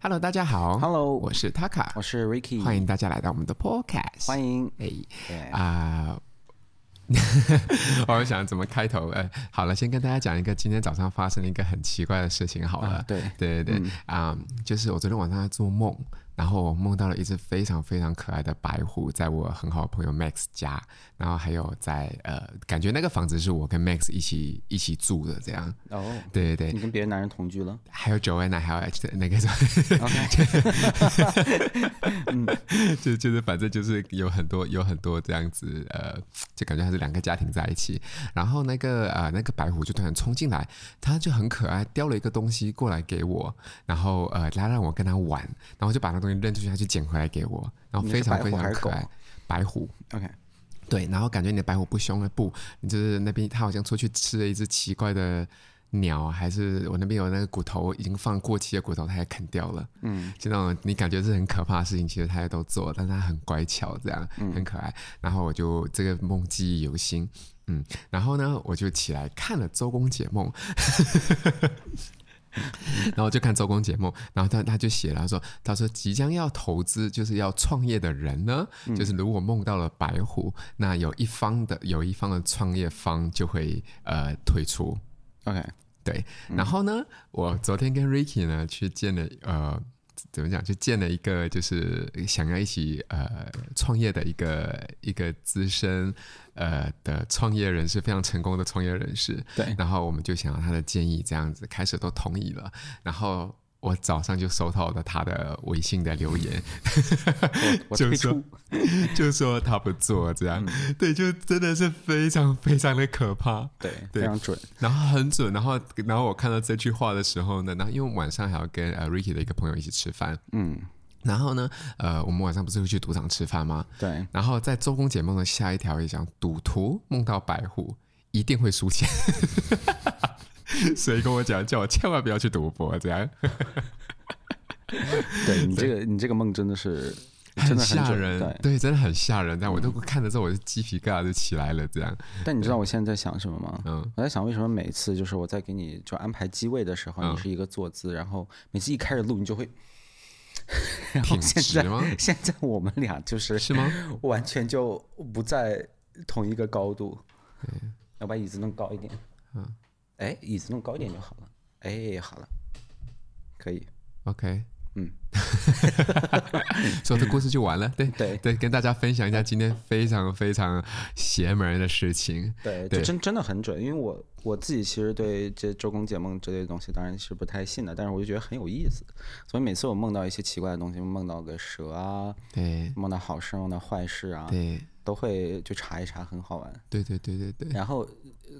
Hello，大家好。Hello，我是 Taka，我是 Ricky，欢迎大家来到我们的 Podcast。欢迎。哎，啊，我想怎么开头？哎，好了，先跟大家讲一个今天早上发生了一个很奇怪的事情。好了，啊、对，对对对，啊、嗯嗯，就是我昨天晚上在做梦。然后我梦到了一只非常非常可爱的白虎，在我很好的朋友 Max 家，然后还有在呃，感觉那个房子是我跟 Max 一起一起住的这样。哦，对对对，你跟别的男人同居了？还有 Joanna，还有 H 那个什么. 就就是反正就是有很多有很多这样子呃，就感觉还是两个家庭在一起。然后那个呃那个白虎就突然冲进来，它就很可爱，叼了一个东西过来给我，然后呃它让我跟它玩，然后就把那东西。扔出去，他就捡回来给我，然后非常非常可爱。白虎，OK，对，然后感觉你的白虎不凶了，不，你就是那边他好像出去吃了一只奇怪的鸟，还是我那边有那个骨头已经放过期的骨头，他也啃掉了。嗯，就那种你感觉是很可怕的事情，其实他也都做，但是他很乖巧，这样、嗯、很可爱。然后我就这个梦记忆犹新，嗯，然后呢，我就起来看了周公解梦。然后就看周公解梦，然后他他就写了他说，他说即将要投资就是要创业的人呢，嗯、就是如果梦到了白虎，那有一方的有一方的创业方就会呃退出。OK，对。然后呢，我昨天跟 Ricky 呢去见了呃。怎么讲？就见了一个，就是想要一起呃创业的一个一个资深呃的创业人士，非常成功的创业人士。对。然后我们就想要他的建议，这样子开始都同意了。然后。我早上就收到了他的微信的留言，就说 就说他不做这样，嗯、对，就真的是非常非常的可怕，对，对非常准，然后很准，然后然后我看到这句话的时候呢，然后因为晚上还要跟呃 Ricky 的一个朋友一起吃饭，嗯，然后呢，呃，我们晚上不是会去赌场吃饭吗？对，然后在周公解梦的下一条也讲，赌徒梦到白虎一定会输钱。所以跟我讲，叫我千万不要去赌博，这样。对你这个，你这个梦真的是很吓人，对，对，真的很吓人。但我都看了之后，我就鸡皮疙瘩就起来了，这样。但你知道我现在在想什么吗？嗯，我在想为什么每次就是我在给你就安排机位的时候，你是一个坐姿，然后每次一开始录，你就会。挺直吗？现在我们俩就是是吗？完全就不在同一个高度。要把椅子弄高一点。嗯。哎，椅子弄高一点就好了。哎，好了，可以，OK，嗯，说这故事就完了。对对对，跟大家分享一下今天非常非常邪门的事情。对，对真真的很准，因为我我自己其实对这周公解梦之类的东西当然是不太信的，但是我就觉得很有意思，所以每次我梦到一些奇怪的东西，梦到个蛇啊，对，梦到好事，梦到坏事啊，对。都会去查一查，很好玩。对对对对对。然后，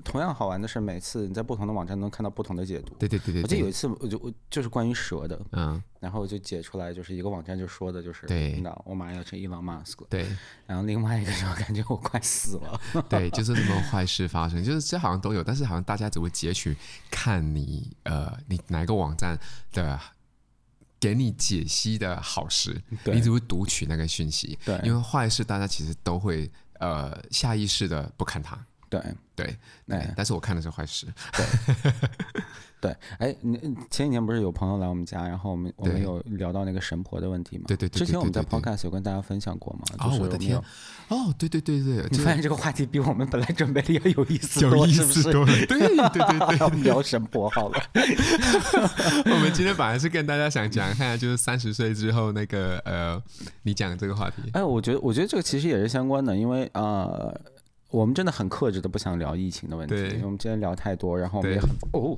同样好玩的是，每次你在不同的网站能看到不同的解读。对对对对。我记得有一次，我就我就是关于蛇的，嗯，然后我就解出来，就是一个网站就说的就是，对，你知道，我马上要成伊朗马斯克。对。然后另外一个时候，感觉我快死了。对，就 是那么坏事发生，就是这好像都有，但是好像大家只会截取看你呃，你哪个网站的。给你解析的好事，你只会读取那个讯息。对，因为坏事大家其实都会呃下意识的不看它。对对，对，但是我看的是坏事。对。对，哎，你前几天不是有朋友来我们家，然后我们我们有聊到那个神婆的问题吗？对对对。之前我们在 Podcast 有跟大家分享过吗？哦，我的天！哦，对对对对，你发现这个话题比我们本来准备的要有意思多，是不是？对对对对，我们聊神婆好了。我们今天本来是跟大家想讲，一下就是三十岁之后那个呃，你讲这个话题。哎，我觉得我觉得这个其实也是相关的，因为呃。我们真的很克制的不想聊疫情的问题，因为我们今天聊太多，然后我们也很哦，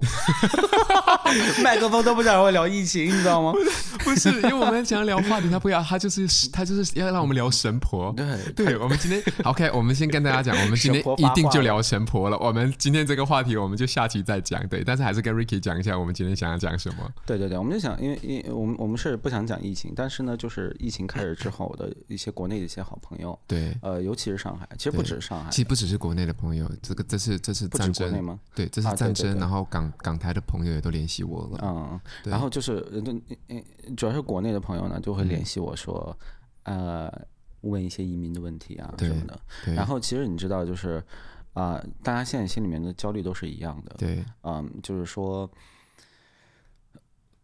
麦克风都不想让我聊疫情，你知道吗？不是，因为我们想要聊话题，他不要，他就是他就是要让我们聊神婆。对，对，我们今天 OK，我们先跟大家讲，我们今天一定就聊神婆了。我们今天这个话题，我们就下期再讲。对，但是还是跟 Ricky 讲一下，我们今天想要讲什么。对对对，我们就想，因为因为我们我们是不想讲疫情，但是呢，就是疫情开始之后的一些国内的一些好朋友，对，呃，尤其是上海，其实不止上海。不只是国内的朋友，这个这是这是战争吗？对，这是战争。啊、对对对，然后港港台的朋友也都联系我了。嗯，然后就是，主要是国内的朋友呢，就会联系我说，嗯、呃，问一些移民的问题啊什么的。然后其实你知道，就是啊、呃，大家现在心里面的焦虑都是一样的。对，嗯，就是说，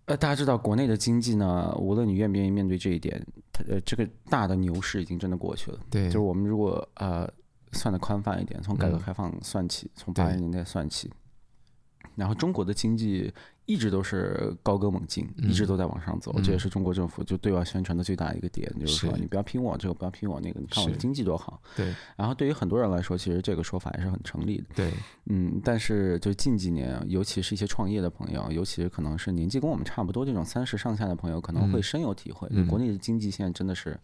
呃，大家知道国内的经济呢，无论你愿不愿意面对这一点，它呃，这个大的牛市已经真的过去了。对，就是我们如果呃算的宽泛一点，从改革开放算起，从八十年代算起，然后中国的经济。一直都是高歌猛进，一直都在往上走，嗯、这也是中国政府就对外宣传的最大一个点，嗯、就是说你不要拼我这个，不要拼我那个，你看我的经济多好。对。然后对于很多人来说，其实这个说法也是很成立的。对。嗯，但是就近几年，尤其是一些创业的朋友，尤其是可能是年纪跟我们差不多这种三十上下的朋友，可能会深有体会。嗯、国内的经济现在真的是。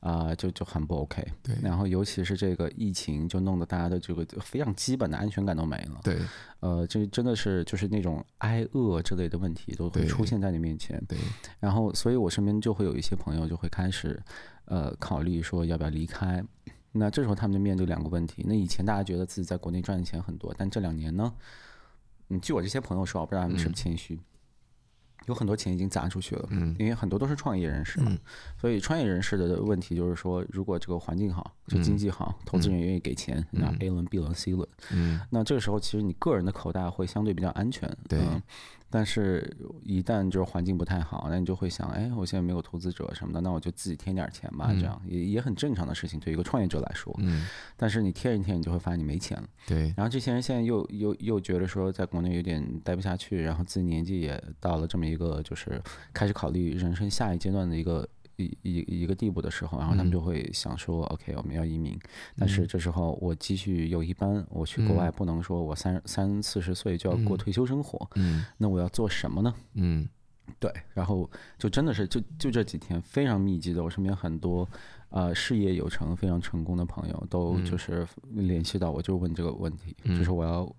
啊、呃，就就很不 OK。对，然后尤其是这个疫情，就弄得大家的这个非常基本的安全感都没了。对，呃，这真的是就是那种挨饿之类的问题都会出现在你面前。对，然后所以我身边就会有一些朋友就会开始，呃，考虑说要不要离开。那这时候他们就面对两个问题。那以前大家觉得自己在国内赚的钱很多，但这两年呢，嗯，据我这些朋友说，我不知道他们是不是谦虚。嗯有很多钱已经砸出去了，嗯，因为很多都是创业人士嘛，嗯、所以创业人士的问题就是说，如果这个环境好，就经济好，嗯、投资人愿意给钱，那、嗯、A 轮、B 轮、C 轮，嗯，那这个时候其实你个人的口袋会相对比较安全，对。嗯但是，一旦就是环境不太好，那你就会想，哎，我现在没有投资者什么的，那我就自己添点钱吧，这样也也很正常的事情，对一个创业者来说。嗯。但是你添一添，你就会发现你没钱了。对。然后这些人现在又又又觉得说，在国内有点待不下去，然后自己年纪也到了这么一个，就是开始考虑人生下一阶段的一个。一一一个地步的时候，然后他们就会想说、嗯、：“OK，我们要移民。”但是这时候我继续有一般，我去国外不能说我三三四十岁就要过退休生活。嗯，那我要做什么呢？嗯，对。然后就真的是就就这几天非常密集的，我身边很多呃事业有成、非常成功的朋友都就是联系到我，就问这个问题，嗯、就是我要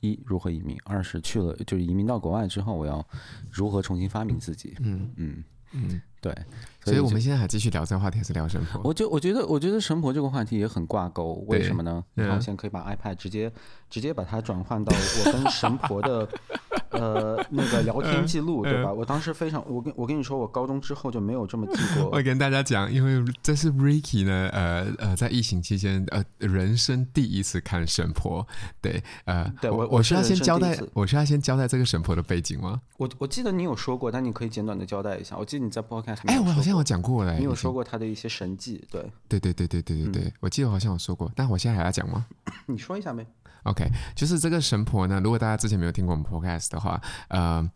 一如何移民，二是去了就是移民到国外之后，我要如何重新发明自己？嗯嗯嗯，对。所以我们现在还继续聊这个话题，还是聊神婆？我就我觉得，我觉得神婆这个话题也很挂钩。为什么呢？然后我现在可以把 iPad 直接直接把它转换到我跟神婆的呃那个聊天记录，对吧？我当时非常，我跟我跟你说，我高中之后就没有这么记 过。我跟大家讲，因为这是 Ricky 呢，呃呃，在疫情期间，呃，人生第一次看神婆。对，呃，对我我需要先交代，我需要先交代这个神婆的背景吗？我我记得你有说过，但你可以简短的交代一下。我记得你在 Podcast 哎，我好像。有讲过嘞，你有说过他的一些神迹，对，对对对对对对对，嗯、我记得好像有说过，但我现在还要讲吗？你说一下呗。OK，就是这个神婆呢，如果大家之前没有听过我们 Podcast 的话，呃。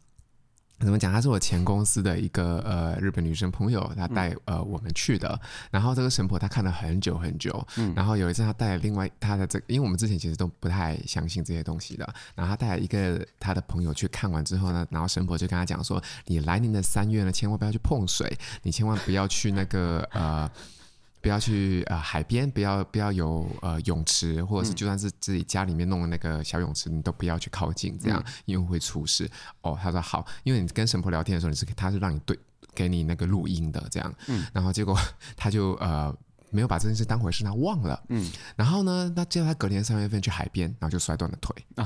怎么讲？她是我前公司的一个呃日本女生朋友，她带呃我们去的。然后这个神婆她看了很久很久。嗯。然后有一次她带了另外她的这个，因为我们之前其实都不太相信这些东西的。然后她带了一个她的朋友去看完之后呢，然后神婆就跟她讲说：“你来年的三月呢，千万不要去碰水，你千万不要去那个呃。”不要去呃海边，不要不要有呃泳池，或者是就算是自己家里面弄的那个小泳池，嗯、你都不要去靠近，这样因为会出事。哦，他说好，因为你跟神婆聊天的时候，你是他是让你对给你那个录音的这样，嗯、然后结果 他就呃。没有把这件事当回事，他忘了。嗯，然后呢，那接着他隔年三月份去海边，然后就摔断了腿。哦、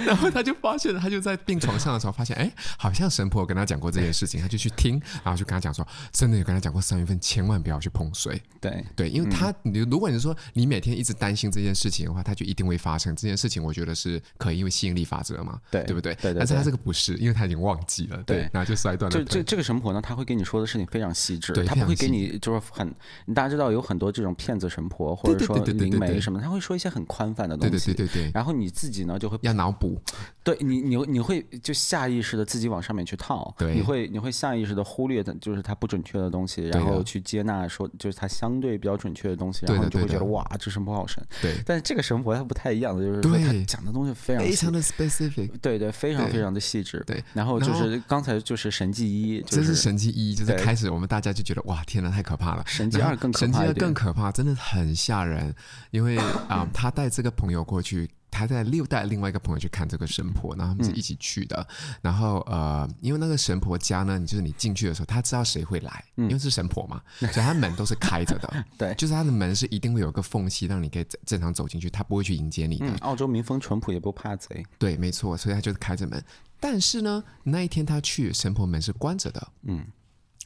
然后他就发现，他就在病床上的时候发现，哎，好像神婆跟他讲过这件事情，他就去听，然后就跟他讲说，真的有跟他讲过三月份千万不要去碰水。对对，因为他，你、嗯、如果你说你每天一直担心这件事情的话，他就一定会发生这件事情。我觉得是可以，因为吸引力法则嘛，对对不对？对，对，对，但是他这个不是，因为他已经忘记了。对，对然后就摔断了腿。这这这个神婆呢，他会跟你说的事情非常细致。对。不会给你 就是很，大家知道有很多这种骗子神婆，或者说灵媒什么，他会说一些很宽泛的东西。对对对对。然后你自己呢就会要脑补，对你你你会就下意识的自己往上面去套，对，你会你会下意识的忽略的就是它不准确的东西，然后去接纳说就是它相对比较准确的东西，然后你就会觉得哇，这神婆好神。对。但是这个神婆它不太一样的，就是说他讲的东西非常非常的 specific，对对，非常非常的细致。对。然后就是刚才就是神迹一，这是神迹一，就是开始我们大家就觉得哇，天哪，太可怕了。神迹二更可怕，神迹二更可怕，真的很吓人。因为啊、呃，他带这个朋友过去，他在又带另外一个朋友去看这个神婆，然后他们是一起去的。嗯、然后呃，因为那个神婆家呢，你就是你进去的时候，他知道谁会来，因为是神婆嘛，嗯、所以他门都是开着的。对，就是他的门是一定会有个缝隙，让你可以正常走进去，他不会去迎接你的。嗯、澳洲民风淳朴，也不怕贼。对，没错，所以他就是开着门。但是呢，那一天他去，神婆门是关着的。嗯。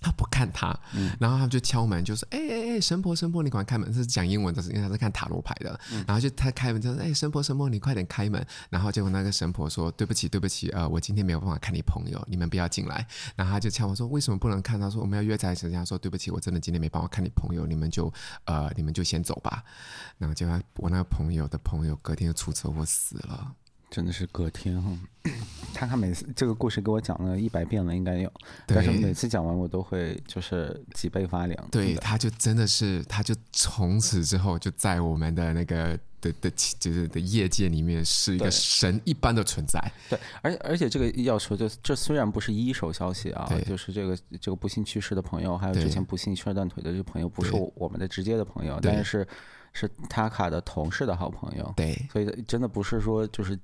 他不看他，嗯、然后他就敲门，就说：“哎哎哎，神婆神婆，你赶快开门！”是讲英文的，是因为他是看塔罗牌的。嗯、然后就他开门就说：“哎，神婆神婆，你快点开门！”然后结果那个神婆说：“对不起对不起，呃，我今天没有办法看你朋友，你们不要进来。”然后他就敲门说：“为什么不能看？”他说：“我们要约在时间。”他说：“对不起，我真的今天没办法看你朋友，你们就呃，你们就先走吧。”然后结果我那个朋友的朋友隔天就出车祸死了。真的是隔天哈，他他每次这个故事给我讲了一百遍了，应该有，但是每次讲完我都会就是脊背发凉。对，他就真的是，他就从此之后就在我们的那个的的就是的业界里面是一个神一般的存在。对，而而且这个要说，就这虽然不是一手消息啊，就是这个这个不幸去世的朋友，还有之前不幸摔断腿的这个朋友，不是我们的直接的朋友，但是是他卡的同事的好朋友。对，所以真的不是说就是。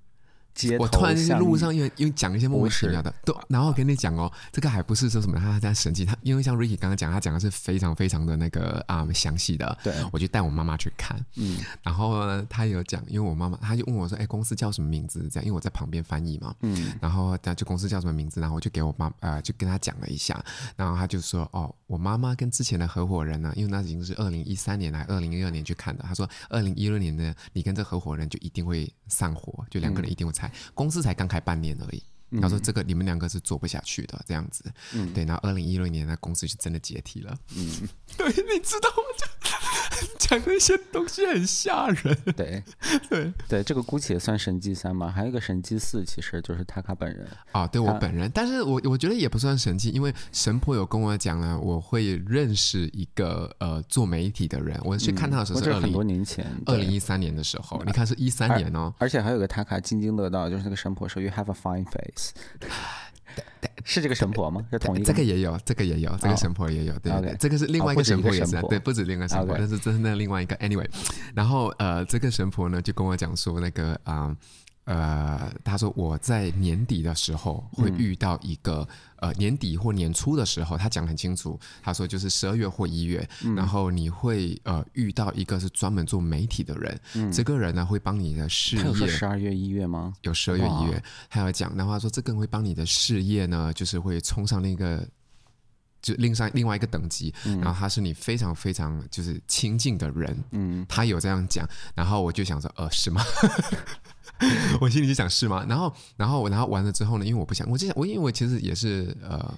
我突然路上因为因为讲一些莫名其妙的，都然后跟你讲哦，这个还不是说什么他在神奇，他因为像 Ricky 刚刚讲，他讲的是非常非常的那个啊详细的，对，我就带我妈妈去看，嗯，然后呢，他有讲，因为我妈妈他就问我说，哎，公司叫什么名字？这样，因为我在旁边翻译嘛，嗯，然后他就公司叫什么名字？然后我就给我妈呃，就跟他讲了一下，然后他就说，哦，我妈妈跟之前的合伙人呢，因为那已经是二零一三年来二零一二年去看的，他说二零一六年呢，你跟这合伙人就一定会散伙，就两个人一定会拆，嗯、公司才刚。开半年而已，他说这个你们两个是做不下去的，这样子，嗯、对。然后二零一六年那公司就真的解体了，嗯，对，你知道吗？讲那些东西很吓人，对。对。对，这个姑且算神迹三嘛。还有一个神迹四，其实就是塔卡本人。啊，对我本人，但是我我觉得也不算神迹，因为神婆有跟我讲了，我会认识一个呃做媒体的人，我去看他的时候是很多年前，二零一三年的时候，你看是一三年哦，而且还有个塔卡津津乐道，就是那个神婆说 “You have a fine face”。是这个神婆吗？是同一个？这个也有，这个也有，这个神婆也有。对对，这个是另外一个神婆也是，对，不止另外一个神婆，但是这是那另外一个。Anyway，然后呃，这个神婆呢就跟我讲说，那个啊。呃，他说我在年底的时候会遇到一个，嗯、呃，年底或年初的时候，他讲很清楚。他说就是十二月或一月，嗯、然后你会呃遇到一个是专门做媒体的人，嗯、这个人呢会帮你的事业。十二月一月吗？有十二月一月，他有讲，然后他说这个人会帮你的事业呢，就是会冲上那个就另上另外一个等级，嗯、然后他是你非常非常就是亲近的人，嗯，他有这样讲，然后我就想说，呃，是吗？我心里就想是吗？然后，然后我，然后完了之后呢？因为我不想，我就想，我因为我其实也是呃，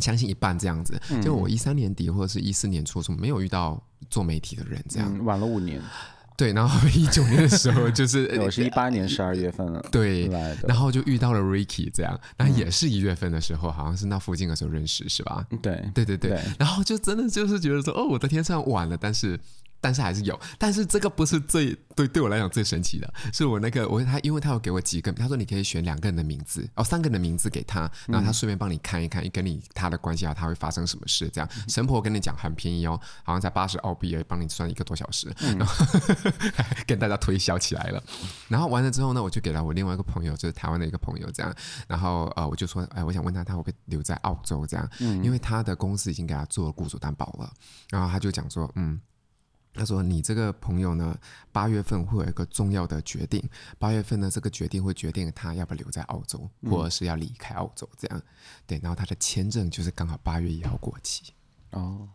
相信一半这样子。就我一三年底或者是一四年初，什么没有遇到做媒体的人，这样、嗯、晚了五年。对，然后一九年的时候 就是 我是一八年十二月份了，对，然后就遇到了 Ricky 这样，那也是一月份的时候，好像是那附近的时候认识，是吧？对，对对对，然后就真的就是觉得说，哦，我的天，虽然晚了，但是。但是还是有，但是这个不是最对对我来讲最神奇的，是我那个我他，因为他有给我几个，他说你可以选两个人的名字哦，三个人的名字给他，然后他顺便帮你看一看，跟你他的关系啊，他会发生什么事这样。神婆跟你讲很便宜哦，好像才八十澳币，也帮你算一个多小时，然后 跟大家推销起来了。然后完了之后呢，我就给了我另外一个朋友，就是台湾的一个朋友这样，然后呃我就说，哎，我想问他他会不会留在澳洲这样，因为他的公司已经给他做了雇主担保了，然后他就讲说，嗯。他说：“你这个朋友呢，八月份会有一个重要的决定。八月份呢，这个决定会决定他要不要留在澳洲，或者是要离开澳洲。这样，对。然后他的签证就是刚好八月一号过期。哦，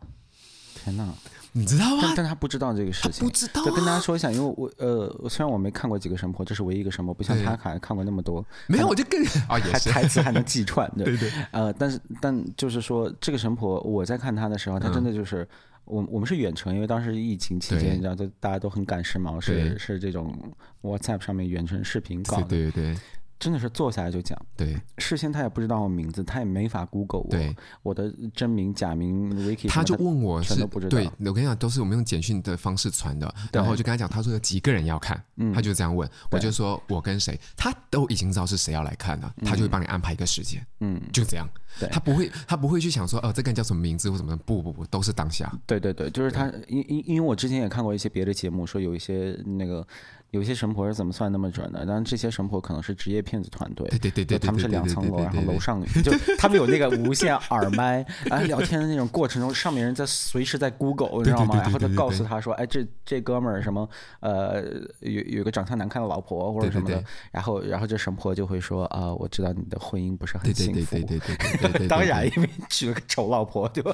天哪，你知道吗？但但他不知道这个事情，不知道。就跟大家说一下，因为我呃，虽然我没看过几个神婆，这是唯一一个神婆，不像他卡看过那么多。没有，我就更啊，也是台词还能记串。对 对。呃，但是但就是说，这个神婆我在看他的时候，他真的就是。”我我们是远程，因为当时疫情期间，你知道，就大家都很赶时髦，是是这种 WhatsApp 上面远程视频搞的，对对对。真的是坐下来就讲，对，事先他也不知道我名字，他也没法 Google 我，对，我的真名假名 Ricky，他就问我是，全都不知道。对，我跟你讲，都是我们用简讯的方式传的，然后我就跟他讲，他说有几个人要看，他就这样问，我就说我跟谁，他都已经知道是谁要来看了，他就会帮你安排一个时间，嗯，就这样，他不会，他不会去想说，哦，这个人叫什么名字或什么，不不不，都是当下，对对对，就是他，因因因为我之前也看过一些别的节目，说有一些那个。有些神婆是怎么算那么准的？当然，这些神婆可能是职业骗子团队，对对对对，他们是两层楼，然后楼上就他们有那个无线耳麦，然 后聊天的那种过程中，上面人在随时在 Google，你知道吗？然后就告诉他说，哎，这这哥们儿什么呃，有有个长相难看的老婆或者什么的，然后然后这神婆就会说啊，我知道你的婚姻不是很幸福，对对对对对，当然因为娶了个丑老婆，对吧？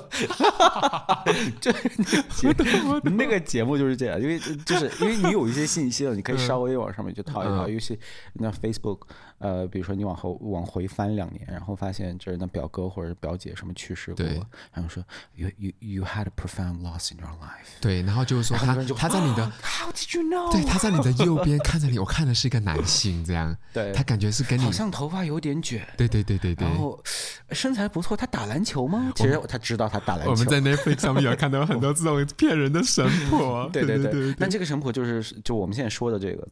这那个节目就是这样，因为就是因为你有一些信息了，你可以稍微往上面去套一套，尤其那 Facebook。呃，比如说你往后往回翻两年，然后发现这人的表哥或者表姐什么去世过，然后说 you you you had a profound loss in your life。对，然后就是说他他在你的 How did you know？对，他在你的右边看着你，我看的是一个男性，这样，对，他感觉是跟你好像头发有点卷，对对对对对，然后身材不错，他打篮球吗？其实他知道他打篮球。我们在 Netflix 上面有看到很多这种骗人的神婆，对对对，那这个神婆就是就我们现在说的这个。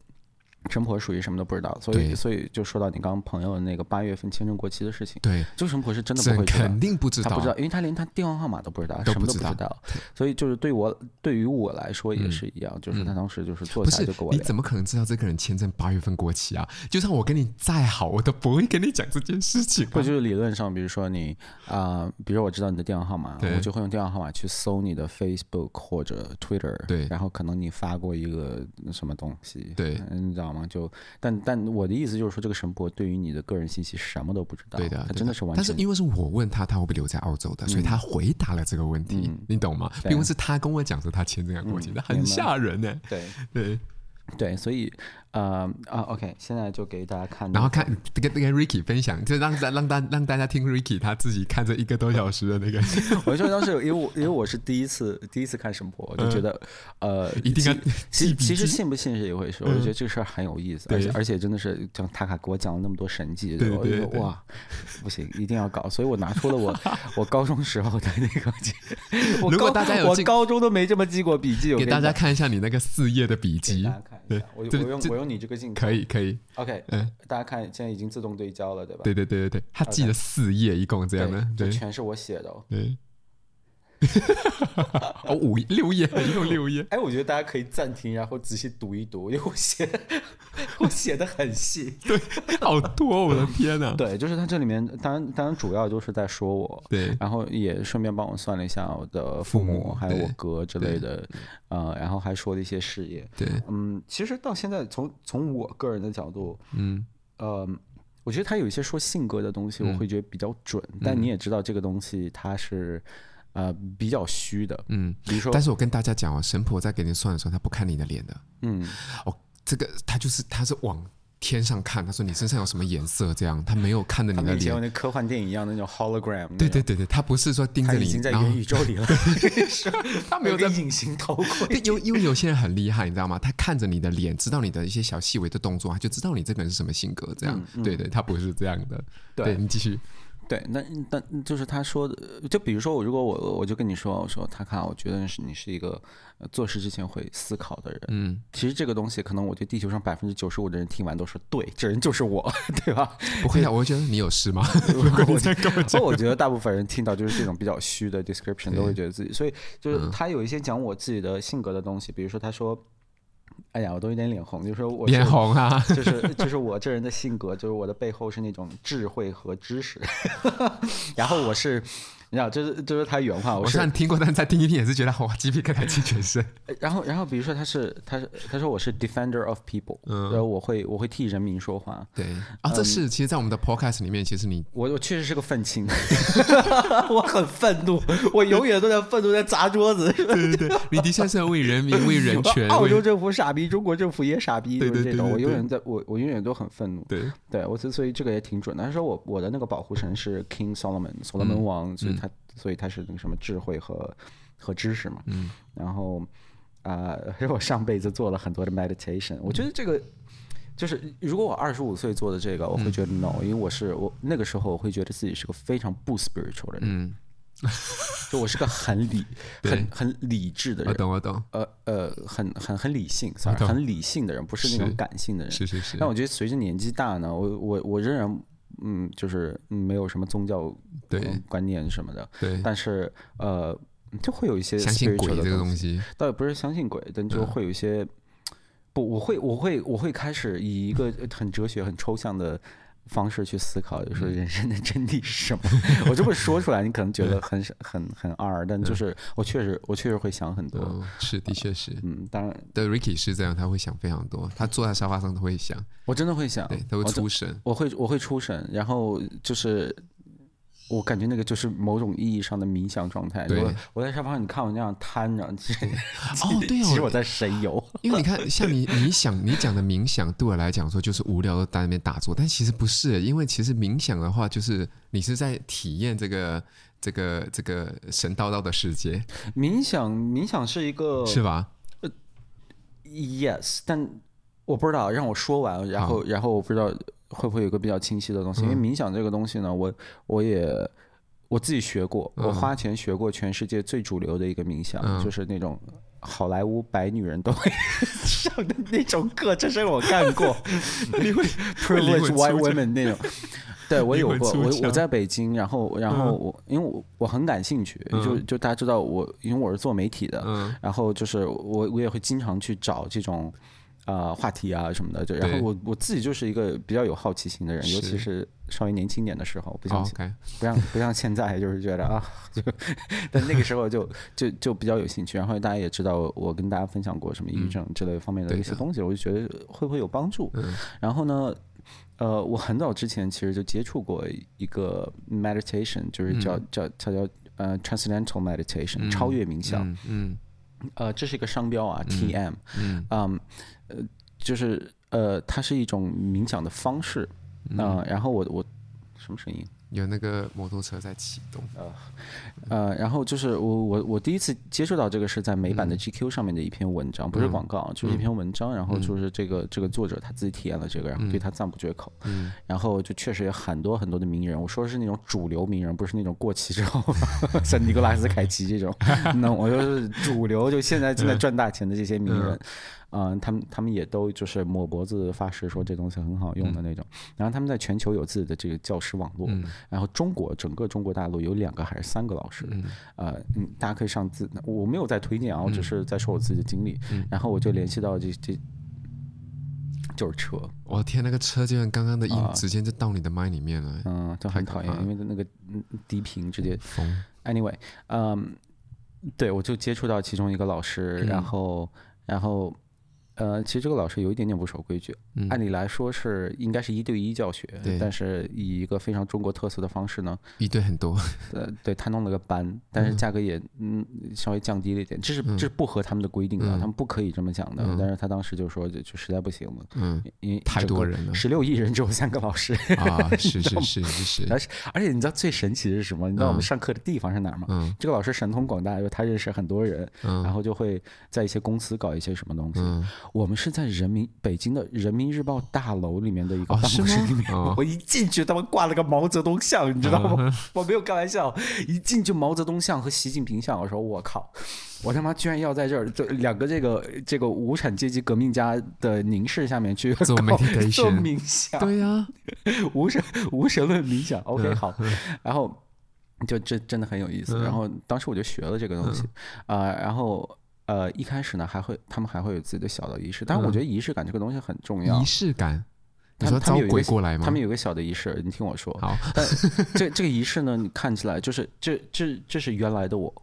神婆属于什么都不知道，所以所以就说到你刚刚朋友那个八月份签证过期的事情。对，这个神婆是真的不会知道，肯定不知道，他不知道，因为他连他电话号码都不知道，什么都不知道。所以就是对我对于我来说也是一样，就是他当时就是坐下来就跟我。你怎么可能知道这个人签证八月份过期啊？就算我跟你再好，我都不会跟你讲这件事情。或就是理论上，比如说你啊，比如我知道你的电话号码，我就会用电话号码去搜你的 Facebook 或者 Twitter，对，然后可能你发过一个什么东西，对，你知道吗？就但。但我的意思就是说，这个神婆对于你的个人信息什么都不知道。对的，他真的是完全。但是因为是我问他，他会不会留在澳洲的，所以他回答了这个问题，你懂吗？并不是他跟我讲说他签证要过期，那很吓人呢。对对对，所以。呃啊，OK，现在就给大家看，然后看跟跟 Ricky 分享，就让让大让大家听 Ricky 他自己看这一个多小时的那个。我就当时因为我因为我是第一次第一次看神婆，我就觉得呃 一定要其其实信不信是一回事，我就觉得这个事儿很有意思，而且而且真的是像塔卡给我讲了那么多神迹，对我就说哇不行，一定要搞，所以我拿出了我 我高中时候的那个，如果大家有我高中都没这么记过笔记，给大家看一下你那个四页的笔记，对，我我用我用你这个镜头可以。可以，OK，嗯，大家看，现在已经自动对焦了，对吧？对对对对对，他记了四页，一共这样的，对，全是我写的，对。哦，五六页，一共六页。哎，我觉得大家可以暂停，然后仔细读一读，因为我写 我写的很细，对，好多，我的天呐。对，就是他这里面，当然当然主要就是在说我，对，然后也顺便帮我算了一下我的父母，还有我哥之类的，呃，然后还说了一些事业，对，嗯，其实到现在，从从我个人的角度，嗯，呃，我觉得他有一些说性格的东西，我会觉得比较准，但你也知道这个东西它是。呃，比较虚的，嗯，比如说，但是我跟大家讲哦，神婆在给你算的时候，他不看你的脸的，嗯，哦，这个他就是他是往天上看，他说你身上有什么颜色，这样他没有看着你的脸，像那科幻电影一样的那种 hologram，对对对对，他不是说盯着你，已经在元宇宙里了，他没有在 隐形头盔，因为因为有些人很厉害，你知道吗？他看着你的脸，知道你的一些小细微的动作，他就知道你这个人是什么性格，这样，对对，他不是这样的，对你继续。对，那那就是他说的，就比如说我，如果我我就跟你说，我说他看，我觉得是你是一个做事之前会思考的人。嗯，其实这个东西，可能我觉得地球上百分之九十五的人听完都说对，这人就是我，对吧？不会啊，我觉得你有事吗？我我觉得大部分人听到就是这种比较虚的 description，都会觉得自己，所以就是他有一些讲我自己的性格的东西，比如说他说。哎呀，我都有点脸红，就是说我脸红啊，就是就是我这人的性格，就是我的背后是那种智慧和知识，然后我是。你知道，就是就是他原话。我虽然听过，但再听一听也是觉得哇，鸡皮疙瘩起全身。然后，然后比如说他是，他是，他说我是 defender of people，嗯，然后我会我会替人民说话。对啊，这是其实，在我们的 podcast 里面，其实你我我确实是个愤青，我很愤怒，我永远都在愤怒，在砸桌子。对对对，你的确是要为人民、为人权。澳洲政府傻逼，中国政府也傻逼，就是这种。我永远在我我永远都很愤怒。对对，我所以这个也挺准的。他说我我的那个保护神是 King Solomon，所罗门王，所以他。所以他是那个什么智慧和和知识嘛，嗯，然后啊，因为我上辈子做了很多的 meditation，我觉得这个就是如果我二十五岁做的这个，我会觉得 no，因为我是我那个时候我会觉得自己是个非常不 spiritual 的人，嗯，就我是个很理 很很理智的人，我懂我懂，呃呃，很很很理性，sorry，很理性的人，不是那种感性的人，是是是。但我觉得随着年纪大呢，我我我仍然。嗯，就是没有什么宗教对观念什么的，对，但是呃，就会有一些相信鬼这个东西，倒也不是相信鬼，但就会有一些不，我会我会我会开始以一个很哲学、很抽象的。方式去思考，就是说人生的真谛是什么？我这么说出来，你可能觉得很很很二，但就是我确实我确实会想很多。哦、是的确是，嗯，当然，对，Ricky 是这样，他会想非常多，他坐在沙发上都会想，我真的会想，对，他会出神，我会我会出神，然后就是。我感觉那个就是某种意义上的冥想状态。对，我在沙发上，你看我那样瘫着，其实哦，对哦，其实我在神游。因为你看，像你你想你讲的冥想，对我来讲说就是无聊的在那边打坐，但其实不是，因为其实冥想的话，就是你是在体验这个这个这个神叨叨的世界。冥想冥想是一个是吧？呃，yes，但我不知道，让我说完，然后然后我不知道。会不会有个比较清晰的东西？因为冥想这个东西呢，我我也我自己学过，我花钱学过全世界最主流的一个冥想，就是那种好莱坞白女人都会上的那种课，这是我干过。你会 privilege white women 那种？对，我有过。我我在北京，然后然后我因为我我很感兴趣，就就大家知道我，因为我是做媒体的，然后就是我我也会经常去找这种。啊、呃，话题啊什么的，就然后我我自己就是一个比较有好奇心的人，尤其是稍微年轻点的时候，不像、oh, okay. 不像不像现在，就是觉得啊，就但那个时候就就就比较有兴趣。然后大家也知道，我跟大家分享过什么抑郁症之类方面的一些东西，嗯、我就觉得会不会有帮助。嗯、然后呢，呃，我很早之前其实就接触过一个 meditation，就是叫、嗯、叫它叫呃 transcendental meditation，、嗯、超越冥想。嗯。嗯呃，这是一个商标啊，TM，嗯，嗯，呃，就是呃，它是一种冥想的方式，嗯、呃，然后我我什么声音？有那个摩托车在启动，呃，呃，然后就是我我我第一次接触到这个是在美版的 GQ 上面的一篇文章，嗯、不是广告，就是一篇文章，嗯、然后就是这个这个作者他自己体验了这个，然后对他赞不绝口，嗯，然后就确实有很多很多的名人，我说的是那种主流名人，不是那种过气之后像 尼古拉斯凯奇这种，那我就是主流，就现在正在赚大钱的这些名人。嗯他们他们也都就是抹脖子发誓说这东西很好用的那种，嗯、然后他们在全球有自己的这个教师网络，嗯、然后中国整个中国大陆有两个还是三个老师，嗯、呃，大家可以上自，我没有在推荐啊，我只是在说我自己的经历，嗯、然后我就联系到这这就是车，我天，那个车竟然刚刚的音直接就到你的麦里面了，嗯，就很讨厌，因为那个低频直接疯，anyway，嗯，对我就接触到其中一个老师，然后然后。呃，其实这个老师有一点点不守规矩。嗯、按理来说是应该是一对一教学，但是以一个非常中国特色的方式呢，一对很多。呃，对他弄了个班，但是价格也嗯稍微降低了一点，这是这是不合他们的规定的，嗯、他们不可以这么讲的。嗯、但是他当时就说就就实在不行了，嗯，因为太多人了，十六亿人只有三个老师啊，是是是是是。而且而且你知道最神奇的是什么？你知道我们上课的地方是哪儿吗？嗯，这个老师神通广大，因为他认识很多人，嗯、然后就会在一些公司搞一些什么东西。嗯、我们是在人。民北京的人民日报大楼里面的一个办公室里面，哦、我一进去，他们挂了个毛泽东像，你知道吗？我没有开玩笑，一进去毛泽东像和习近平像，我说我靠，我他妈居然要在这儿，这两个这个这个无产阶级革命家的凝视下面去 做做冥想，对呀、啊，无神无神论冥想，OK 好，然后就这真的很有意思，然后当时我就学了这个东西。啊、呃，然后。呃，一开始呢，还会他们还会有自己的小的仪式，但是我觉得仪式感这个东西很重要。仪式感，你说招鬼过来吗？他们有个小的仪式，你听我说。好，但这这个仪式呢，你看起来就是这这这是原来的我，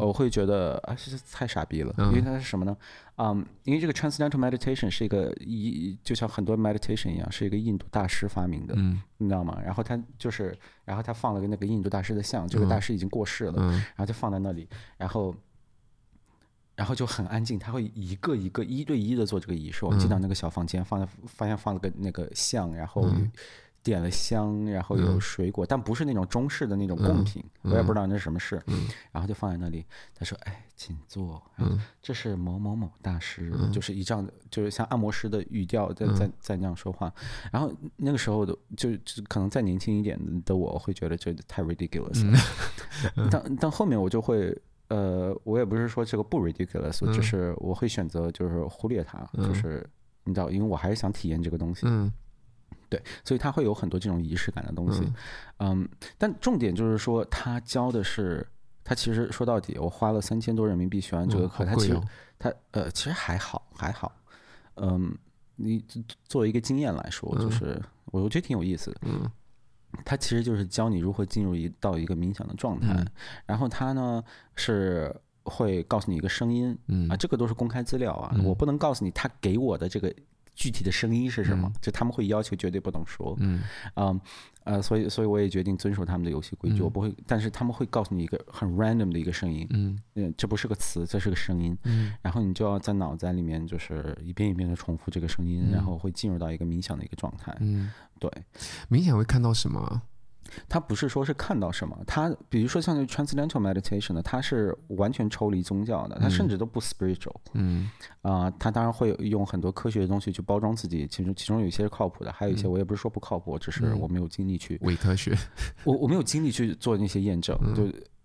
我会觉得啊，这太傻逼了，因为它是什么呢？嗯，因为这个 Transcendental Meditation 是一个一，就像很多 meditation 一样，是一个印度大师发明的，你知道吗？然后他就是，然后他放了个那个印度大师的像，这个大师已经过世了，然后就放在那里，然后。然后就很安静，他会一个一个一对一的做这个仪式。我进到那个小房间，放在发现放了个那个像，然后点了香，然后有水果，但不是那种中式的那种贡品，我也不知道那是什么事。然后就放在那里，他说：“哎，请坐。”这是某某某大师，就是一这样的，就是像按摩师的语调在在在那样说话。然后那个时候的就就可能再年轻一点的我会觉得这太 ridiculous 了，但但后面我就会。呃，我也不是说这个不 ridiculous，就是我会选择就是忽略它，嗯、就是你知道，因为我还是想体验这个东西。嗯，对，所以他会有很多这种仪式感的东西。嗯，嗯，但重点就是说，他教的是，他其实说到底，我花了三千多人民币学完这个课，他其实他呃其实还好还好。嗯，你作为一个经验来说，就是我我觉得挺有意思的。嗯，它其实就是教你如何进入一到一个冥想的状态，嗯、然后它呢是会告诉你一个声音，嗯啊，这个都是公开资料啊，嗯、我不能告诉你他给我的这个。具体的声音是什么？嗯、就他们会要求绝对不能说。嗯，啊，呃，所以，所以我也决定遵守他们的游戏规矩。嗯、我不会，但是他们会告诉你一个很 random 的一个声音。嗯，这不是个词，这是个声音。嗯，然后你就要在脑子里面就是一遍一遍的重复这个声音，嗯、然后会进入到一个冥想的一个状态。嗯，对，冥想会看到什么？他不是说是看到什么，他比如说像那 transcendental meditation 呢，它是完全抽离宗教的，它甚至都不 spiritual。嗯，啊、呃，他当然会用很多科学的东西去包装自己，其中其中有一些是靠谱的，还有一些我也不是说不靠谱，只是我没有精力去伪科学，我我没有精力去做那些验证，就。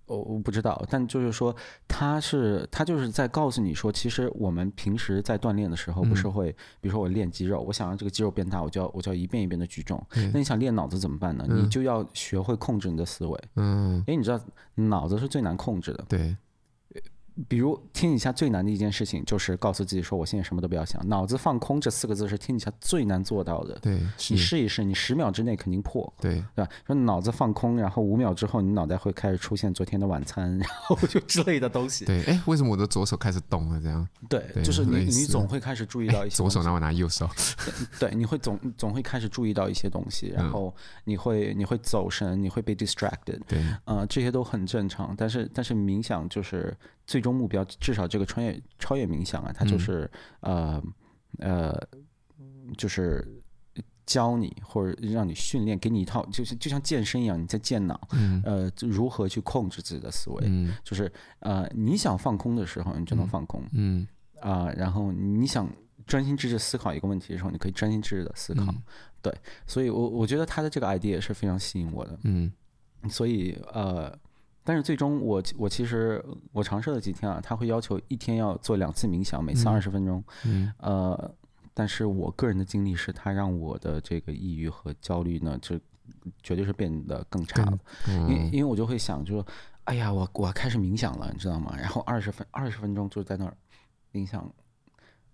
我我不知道，但就是说，他是他就是在告诉你说，其实我们平时在锻炼的时候，不是会，比如说我练肌肉，我想让这个肌肉变大，我就要我就要一遍一遍的举重。那你想练脑子怎么办呢？你就要学会控制你的思维。嗯，因为你知道，脑子是最难控制的。对。比如听一下最难的一件事情，就是告诉自己说，我现在什么都不要想，脑子放空这四个字是听底下最难做到的。对，你试一试，你十秒之内肯定破。对，对吧？说脑子放空，然后五秒之后，你脑袋会开始出现昨天的晚餐，然后就之类的东西。对，哎，为什么我的左手开始动了？这样？对，对就是你，你总会开始注意到一些。左手拿我拿右手。对，你会总总会开始注意到一些东西，然后你会你会走神，你会被 distracted。对，呃，这些都很正常。但是但是冥想就是。最终目标，至少这个穿越超越冥想啊，它就是、嗯、呃呃，就是教你或者让你训练，给你一套，就是就像健身一样，你在健脑，嗯、呃，如何去控制自己的思维，嗯、就是呃，你想放空的时候，你就能放空，嗯。啊、呃，然后你想专心致志思考一个问题的时候，你可以专心致志的思考，嗯、对，所以我我觉得他的这个 idea 是非常吸引我的，嗯，所以呃。但是最终我我其实我尝试了几天啊，他会要求一天要做两次冥想，每次二十分钟。嗯。呃，但是我个人的经历是，他让我的这个抑郁和焦虑呢，就绝对是变得更差了。嗯。因为因为我就会想，就说，哎呀，我我开始冥想了，你知道吗？然后二十分二十分钟就在那儿冥想。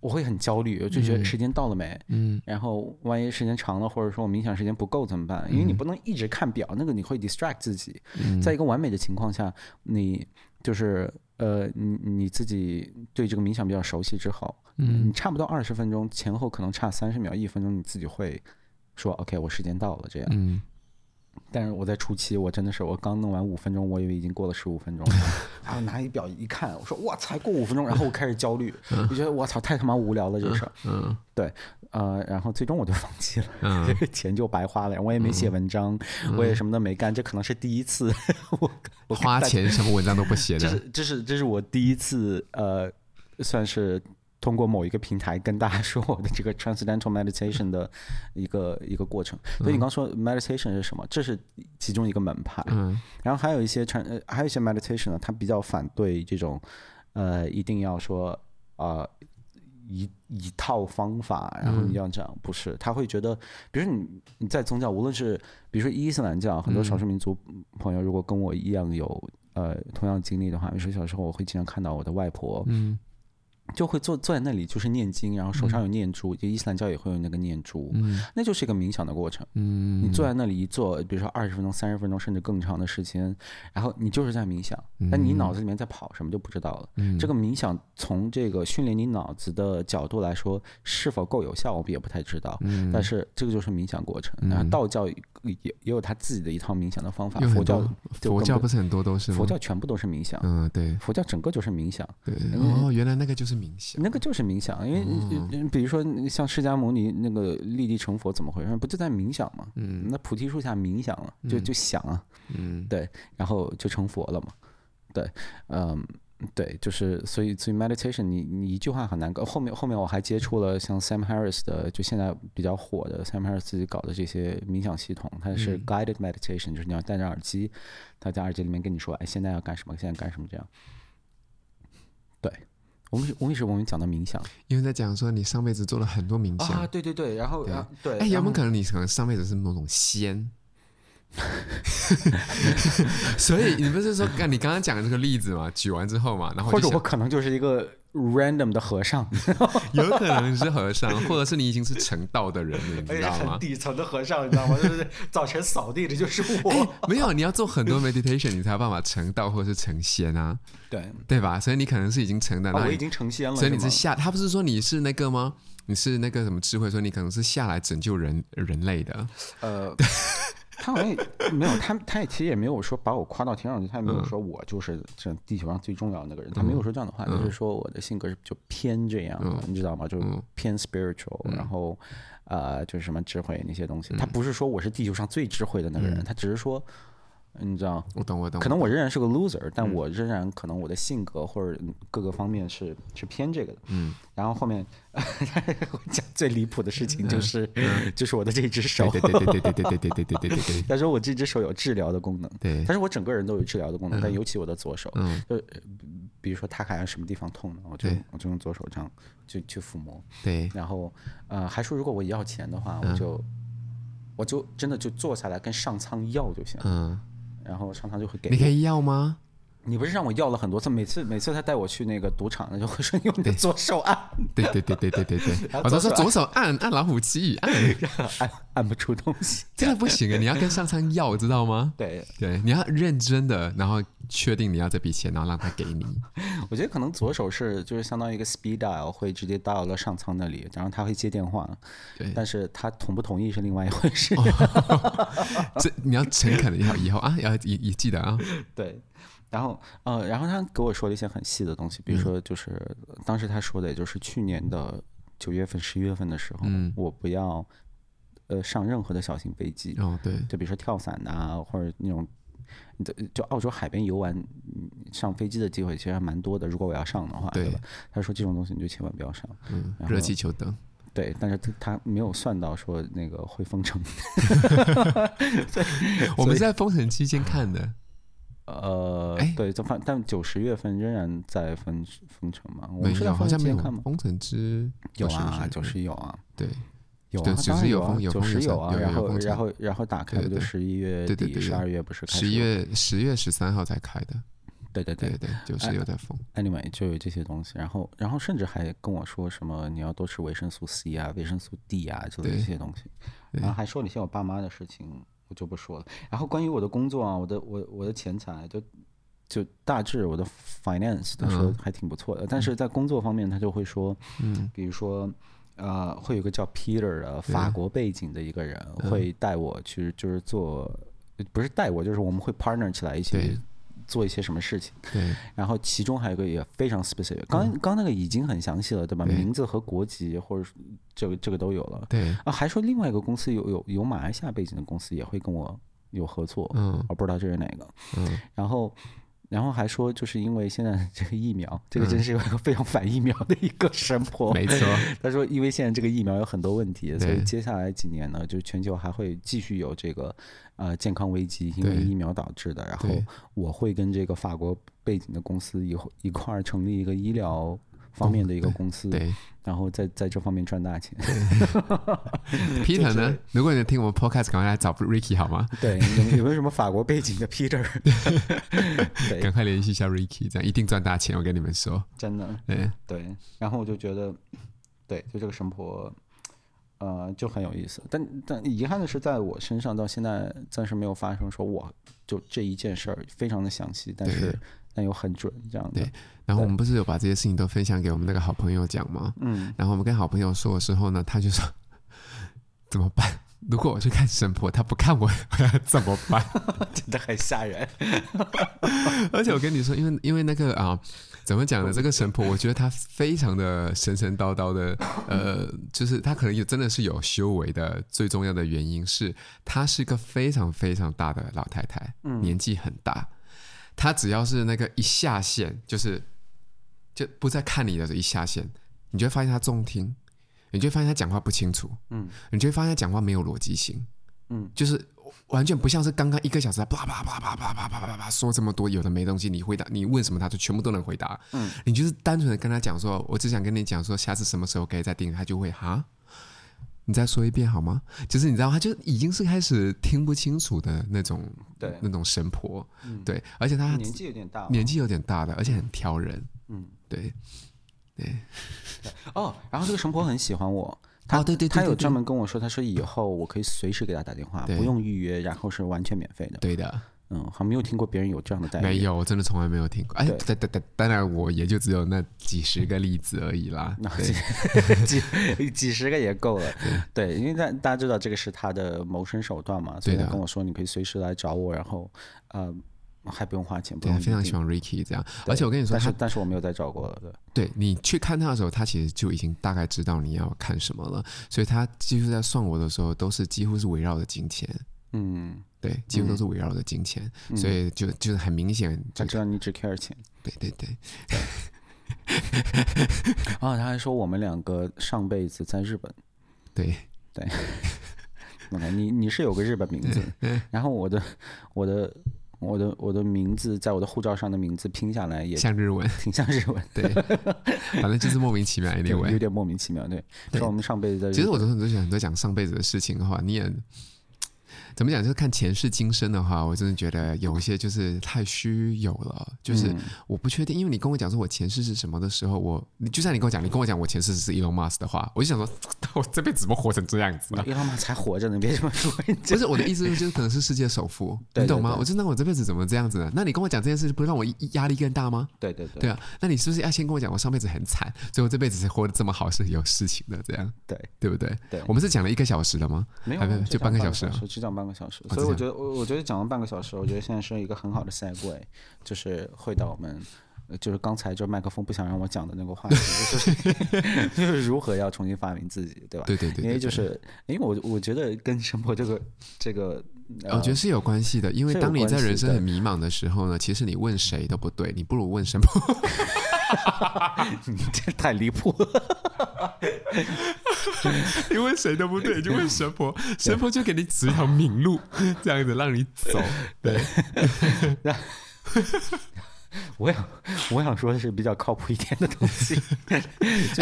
我会很焦虑，我就觉得时间到了没？嗯，然后万一时间长了，或者说我冥想时间不够怎么办？因为你不能一直看表，那个你会 distract 自己。在一个完美的情况下，你就是呃，你你自己对这个冥想比较熟悉之后，嗯，你差不多二十分钟前后可能差三十秒、一分钟，你自己会说 OK，我时间到了这样。嗯。但是我在初期，我真的是我刚弄完五分钟，我以为已经过了十五分钟了，然后拿一表一看，我说我，才过五分钟，然后我开始焦虑，我觉得我操，太他妈无聊了这事儿。嗯，对，呃，然后最终我就放弃了，这个 钱就白花了，我也没写文章，我也什么都没干，这可能是第一次 我我花钱什么文章都不写的，这是这是这是我第一次呃，算是。通过某一个平台跟大家说我的这个 transcendental meditation 的一个一个过程。所以你刚说 meditation 是什么？这是其中一个门派。嗯。然后还有一些传，还有一些 meditation 呢，它比较反对这种，呃，一定要说呃一一套方法，然后你要这样，不是？他会觉得，比如说你你在宗教，无论是比如说伊斯兰教，很多少数民族朋友如果跟我一样有呃同样经历的话，比如说小时候我会经常看到我的外婆，嗯。就会坐坐在那里，就是念经，然后手上有念珠，就伊斯兰教也会有那个念珠，那就是一个冥想的过程。你坐在那里一坐，比如说二十分钟、三十分钟，甚至更长的时间，然后你就是在冥想，但你脑子里面在跑什么就不知道了。这个冥想从这个训练你脑子的角度来说是否够有效，我们也不太知道。但是这个就是冥想过程。然后道教也也有他自己的一套冥想的方法，佛教佛教不是很多都是佛教全部都是冥想。嗯，对，佛教整个就是冥想。对，哦，原来那个就是。冥想，那个就是冥想，因为比如说像释迦牟尼那个立地成佛怎么回事？不就在冥想吗？嗯，那菩提树下冥想了，就就想啊，嗯，对，然后就成佛了嘛，对，嗯，对，就是所以所以 meditation，你你一句话很难搞。后面后面我还接触了像 Sam Harris 的，就现在比较火的 Sam Harris 自己搞的这些冥想系统，它是 guided meditation，就是你要戴着耳机，他在耳机里面跟你说，哎，现在要干什么？现在干什么？这样，对。我们我为什么我们讲到冥想？因为在讲说你上辈子做了很多冥想啊，对对对，然后对，对哎，有没有可能你可能上辈子是某种仙？所以你不是说，看你刚刚讲的这个例子嘛，举完之后嘛，然后或者我可能就是一个 random 的和尚，有可能是和尚，或者是你已经是成道的人了，你知道吗？很底层的和尚，你知道吗？就是早晨扫地的就是我。欸、没有，你要做很多 meditation，你才有办法成道或者是成仙啊。对，对吧？所以你可能是已经成的，我已经成仙了。所以你是下，他不是说你是那个吗？你是那个什么智慧？说你可能是下来拯救人人类的。呃。他好像也没有，他他也其实也没有说把我夸到天上去，他也没有说我就是这地球上最重要的那个人，他没有说这样的话，就是说我的性格是就偏这样的，你知道吗？就偏 spiritual，然后呃，就是什么智慧那些东西，他不是说我是地球上最智慧的那个人，他只是说。你知道，我懂我懂。可能我仍然是个 loser，但我仍然可能我的性格或者各个方面是是偏这个的。嗯。然后后面我讲最离谱的事情就是，就是我的这只手。对对对对对对对对对对对对。他说 我这只手有治疗的功能。对。他说我整个人都有治疗的功能，但尤其我的左手。嗯。就比如说他看什么地方痛呢，我就我就用左手这样就去抚摸。对。然后呃还说如果我要钱的话，我就我就真的就坐下来跟上苍要就行。嗯。然后常常就会给你可以要吗？你不是让我要了很多次，每次每次他带我去那个赌场，他就会说用你的左手按。对对对对对对对，我都说左手按按老虎机，按按按不出东西，这样不行啊！你要跟上苍要，知道吗？对对，你要认真的，然后确定你要这笔钱，然后让他给你。我觉得可能左手是就是相当于一个 speed dial，会直接到了上苍那里，然后他会接电话。对，但是他同不同意是另外一回事。这你要诚恳的要以后啊，要也也记得啊。对。然后，呃，然后他给我说了一些很细的东西，比如说，就是、嗯、当时他说的，也就是去年的九月份、十一月份的时候，嗯、我不要，呃，上任何的小型飞机。哦，对，就比如说跳伞啊，或者那种，就澳洲海边游玩，上飞机的机会其实还蛮多的。如果我要上的话，对，对吧？他说这种东西你就千万不要上。嗯，热气球灯。对，但是他他没有算到说那个会封城。我们在封城期间看的。呃，对，就反但九十月份仍然在封封城嘛？我们是在好像没有封城之有啊，九十有啊，对，有啊，九十有封，九十有啊，然后然后然后打开不就十一月底十二月不是开？十一月十月十三号才开的，对对对对，九十有在封。Anyway，就有这些东西，然后然后甚至还跟我说什么你要多吃维生素 C 啊，维生素 D 啊，就这些东西，然后还说了一些我爸妈的事情。我就不说了。然后关于我的工作啊，我的我我的钱财，就就大致我的 finance，他说还挺不错的。嗯、但是在工作方面，他就会说，嗯，比如说，呃，会有个叫 Peter 的法国背景的一个人会带我去，就是做，嗯、不是带我，就是我们会 partner 起来一起。做一些什么事情？对，然后其中还有一个也非常 specific，刚刚那个已经很详细了，对吧？名字和国籍或者这个这个都有了。对啊，还说另外一个公司有有有马来西亚背景的公司也会跟我有合作，嗯，我不知道这是哪个，嗯，然后。然后还说，就是因为现在这个疫苗，这个真是一个非常反疫苗的一个神婆。没错，他说，因为现在这个疫苗有很多问题，所以接下来几年呢，就是全球还会继续有这个呃健康危机，因为疫苗导致的。然后我会跟这个法国背景的公司以后一块儿成立一个医疗。方面的一个公司，对，然后在在这方面赚大钱。Peter 呢？如果你听我们 Podcast，赶快来找 Ricky 好吗？对，有有没有什么法国背景的 Peter？对，赶快联系一下 Ricky，这样一定赚大钱。我跟你们说，真的。对对，然后我就觉得，对，就这个神婆，呃，就很有意思。但但遗憾的是，在我身上到现在暂时没有发生说，我就这一件事儿非常的详细，但是。但又很准，这样的。对，然后我们不是有把这些事情都分享给我们那个好朋友讲吗？嗯。然后我们跟好朋友说的时候呢，他就说：“怎么办？如果我去看神婆，他不看我，我要怎么办？” 真的很吓人。而且我跟你说，因为因为那个啊，怎么讲呢？这个神婆，我觉得她非常的神神叨叨的，呃，就是她可能也真的是有修为的。最重要的原因是，她是一个非常非常大的老太太，嗯，年纪很大。他只要是那个一下线，就是就不再看你的一下线，你就会发现他重听，你就会发现他讲话不清楚，嗯，你就会发现他讲话没有逻辑性，嗯，就是完全不像是刚刚一个小时，叭叭叭叭叭叭叭叭叭说这么多有的没东西，你回答你问什么他就全部都能回答，嗯，你就是单纯的跟他讲说，我只想跟你讲说下次什么时候可以再订，他就会哈。你再说一遍好吗？就是你知道，他就已经是开始听不清楚的那种，对，那种神婆，嗯、对，而且他年纪有点大，年纪有点大的，而且很挑人，嗯，对。对，对哦，然后这个神婆很喜欢我，他、哦、对，对，对，对，对，他有专门跟我说，他说以后我可以随时给他打电话，不用预约，然后是完全免费的。对的。嗯，好像没有听过别人有这样的待遇。没有，我真的从来没有听过。哎，当当当，当然我也就只有那几十个例子而已啦。几几几十个也够了。对，对，因为大大家知道这个是他的谋生手段嘛，所以他跟我说你可以随时来找我，然后呃还不用花钱。对，非常喜欢 Ricky 这样。而且我跟你说，但是但是我没有再找过了。对，对你去看他的时候，他其实就已经大概知道你要看什么了，所以他几乎在算我的时候，都是几乎是围绕着金钱。嗯。对，几乎都是围绕着金钱，嗯、所以就就是很明显，他知道你只 care 钱。对对对。啊，他还说我们两个上辈子在日本。对对。OK，你你是有个日本名字，然后我的我的我的我的名字在我的护照上的名字拼下来也像日文，挺像日文。对，反正就是莫名其妙一点，有点莫名其妙。对，说我们上辈子在日本。其实我都很多很多讲上辈子的事情的话，你也。怎么讲？就是看前世今生的话，我真的觉得有一些就是太虚有了。就是我不确定，因为你跟我讲说我前世是什么的时候，我你就像你跟我讲，你跟我讲我前世是 Elon Musk 的话，我就想说，我这辈子怎么活成这样子？Elon Musk 才活着呢，别这么说。不是我的意思，就是可能是世界首富，你懂吗？我真的我这辈子怎么这样子呢？那你跟我讲这件事，不是让我压力更大吗？对对对。对啊，那你是不是要先跟我讲我上辈子很惨，所以我这辈子才活得这么好，是有事情的这样？对对不对？对。我们是讲了一个小时了吗？没有，就半个小时，只讲半个小时，所以我觉得。我我觉得讲了半个小时，我觉得现在是一个很好的 segue，就是会到我们，就是刚才就麦克风不想让我讲的那个话题，就是 就是如何要重新发明自己，对吧？对对对，对。因为就是，因为我我觉得跟陈博这个这个，我觉得是有关系的。因为当你在人生很迷茫的时候呢，其实你问谁都不对，你不如问神婆。你这太离谱了！你问谁都不对，就问神婆，神婆就给你指一条明路，这样子让你走。对，我想我想说的是比较靠谱一点的东西。哎，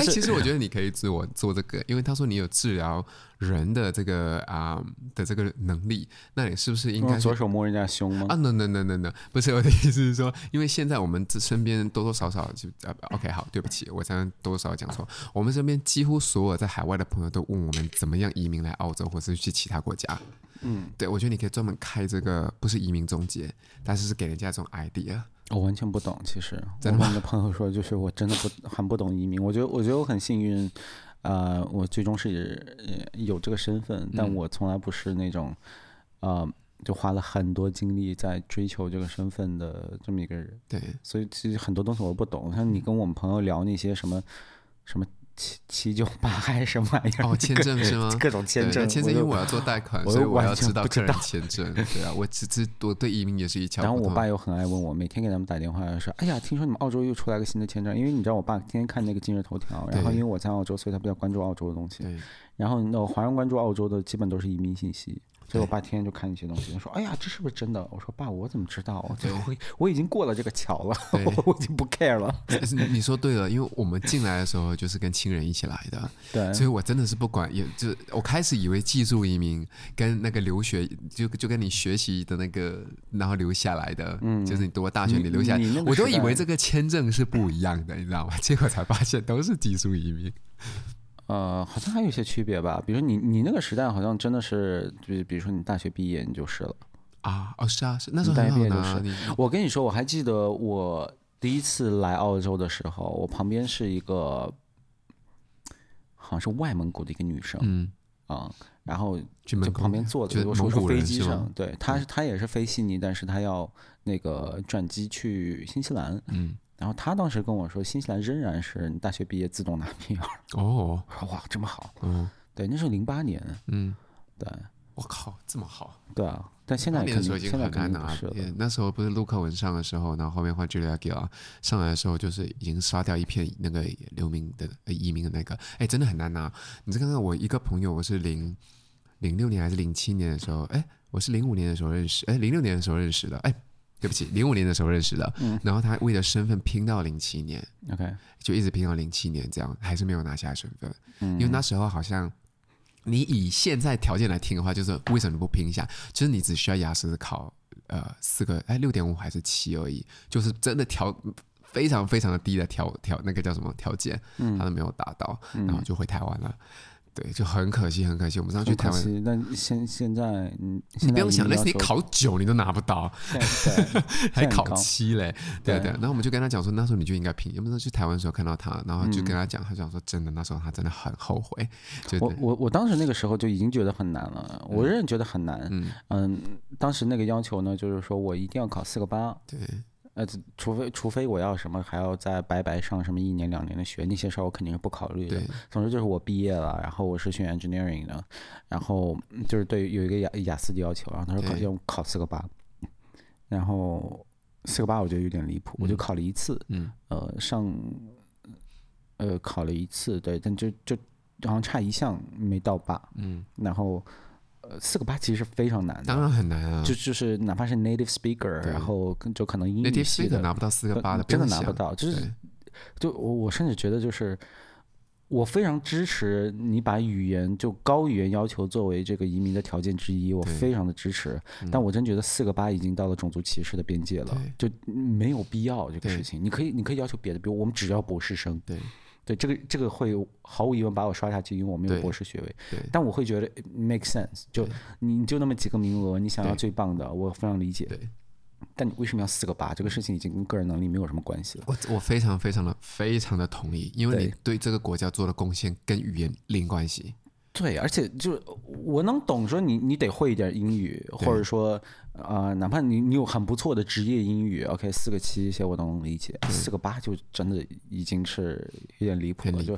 其实我觉得你可以自我做这个，因为他说你有治疗。人的这个啊、呃、的这个能力，那你是不是应该左手摸人家胸吗？啊，no no no no no，不是我的意思是说，因为现在我们这身边多多少少就啊，OK 好，对不起，我刚刚多多少少讲错，我们身边几乎所有在海外的朋友都问我们怎么样移民来澳洲，或是去其他国家。嗯，对，我觉得你可以专门开这个，不是移民中介，但是是给人家这种 idea。我完全不懂，其实我的朋友说，就是我真的不很不懂移民。我觉得，我觉得我很幸运。呃，我最终是有这个身份，但我从来不是那种，呃，就花了很多精力在追求这个身份的这么一个人。对，所以其实很多东西我不懂。像你跟我们朋友聊那些什么，什么。七七九八还是什么玩意儿？哦，签证是吗？各种签证，签证因为我要做贷款，所以我要知道个人签证。对啊，我只只我对移民也是一窍不通。然后我爸又很爱问我，每天给他们打电话说：“哎呀，听说你们澳洲又出来个新的签证。”因为你知道，我爸天天看那个今日头条，然后因为我在澳洲，所以他比较关注澳洲的东西。然后那华人关注澳洲的基本都是移民信息。所以我爸天天就看一些东西，他说：“哎呀，这是不是真的？”我说：“爸，我怎么知道？我我已经过了这个桥了，我已经不 care 了。”你说对了，因为我们进来的时候就是跟亲人一起来的，对，所以我真的是不管，也就我开始以为技术移民跟那个留学，就就跟你学习的那个，然后留下来的，嗯，就是你读大学你留下来，我都以为这个签证是不一样的，你知道吗？结果才发现都是技术移民。呃，好像还有一些区别吧，比如说你你那个时代好像真的是，就比如说你大学毕业你就是了。啊，哦是啊，是那时候大学毕业就是。我跟你说，我还记得我第一次来澳洲的时候，我旁边是一个好像是外蒙古的一个女生，嗯。啊、嗯，然后就旁边坐的，我说是飞机上，对，她她也是飞悉尼，但是她要那个转机去新西兰，嗯。然后他当时跟我说，新西兰仍然是你大学毕业自动拿 PR。哦，哇，这么好。嗯，对，那是零八年。嗯，对。我靠，这么好。对啊，但现在那时候已经很难拿。那时候不是陆克文上的时候，然后后面换 Julia Gillard 上来的时候，就是已经刷掉一片那个流民的移民的那个，哎，真的很难拿。你再看看我一个朋友，我是零零六年还是零七年的时候，哎，我是零五年的时候认识，哎，零六年的时候认识的，哎。对不起，零五年的时候认识的，嗯、然后他为了身份拼到零七年，OK，就一直拼到零七年，这样还是没有拿下身份。嗯、因为那时候好像你以现在条件来听的话，就是为什么不拼一下？就是你只需要雅思考呃四个哎六点五还是七而已，就是真的条非常非常的低的条条那个叫什么条件，他都没有达到，然后就回台湾了。对，就很可惜，很可惜，我们上去台湾。那现现在，你不用想，那是你考九你都拿不到 还考七嘞。对对。然后我们就跟他讲说，那时候你就应该拼。我们说去台湾的时候看到他，然后就跟他讲，他讲说真的，那时候他真的很后悔。我我我当时那个时候就已经觉得很难了，我仍然觉得很难。嗯嗯，当时那个要求呢，就是说我一定要考四个八。对。呃，除非除非我要什么，还要再白白上什么一年两年的学，那些事儿我肯定是不考虑的。总之就是我毕业了，然后我是学 engineering 的，然后就是对有一个雅雅思的要求，然后他说要考四个八，然后四个八我觉得有点离谱，我就考了一次，嗯，呃上，呃考了一次，对，但就就好像差一项没到八，嗯，然后。呃，四个八其实是非常难的，当然很难啊。就就是哪怕是 native speaker，然后就可能英语系的拿不到四个八的，真的拿不到。就是，就我我甚至觉得，就是我非常支持你把语言就高语言要求作为这个移民的条件之一，我非常的支持。但我真觉得四个八已经到了种族歧视的边界了，就没有必要这个事情。你可以你可以要求别的，比如我们只要博士生。对。对，这个这个会毫无疑问把我刷下去，因为我没有博士学位。但我会觉得 make sense，就你就那么几个名额，你想要最棒的，我非常理解。但你为什么要四个八？这个事情已经跟个人能力没有什么关系了。我我非常非常的非常的同意，因为你对这个国家做的贡献跟语言零关系。对，而且就我能懂说你你得会一点英语，或者说啊、呃，哪怕你你有很不错的职业英语，OK，四个七这些我都能理解，四个八就真的已经是有点离谱了。就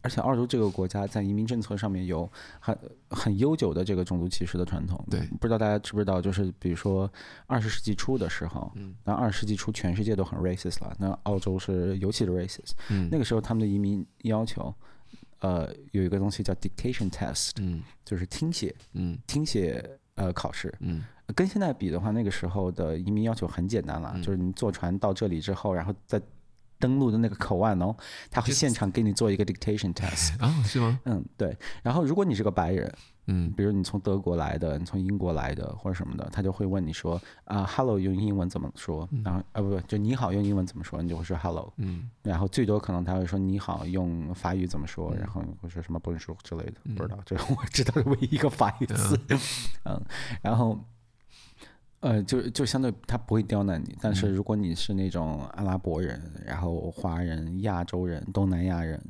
而且澳洲这个国家在移民政策上面有很很悠久的这个种族歧视的传统。对，不知道大家知不知道，就是比如说二十世纪初的时候，嗯，那二十世纪初全世界都很 racist 了，那澳洲是尤其的 racist。嗯，那个时候他们的移民要求。呃，有一个东西叫 dictation test，嗯，就是听写，嗯，听写呃考试，嗯，跟现在比的话，那个时候的移民要求很简单了，嗯、就是你坐船到这里之后，然后在登陆的那个口岸哦，他会现场给你做一个 dictation test，啊、哦，是吗？嗯，对，然后如果你是个白人。嗯，比如你从德国来的，你从英国来的或者什么的，他就会问你说啊，hello 用英文怎么说？然后啊不不，就你好用英文怎么说？你就会说 hello。嗯，然后最多可能他会说你好用法语怎么说？然后会说什么 bonjour 之类的，不知道，这是我知道的唯一一个法语词。嗯，然后呃，就就相对他不会刁难你，但是如果你是那种阿拉伯人，然后华人、亚洲人、东南亚人。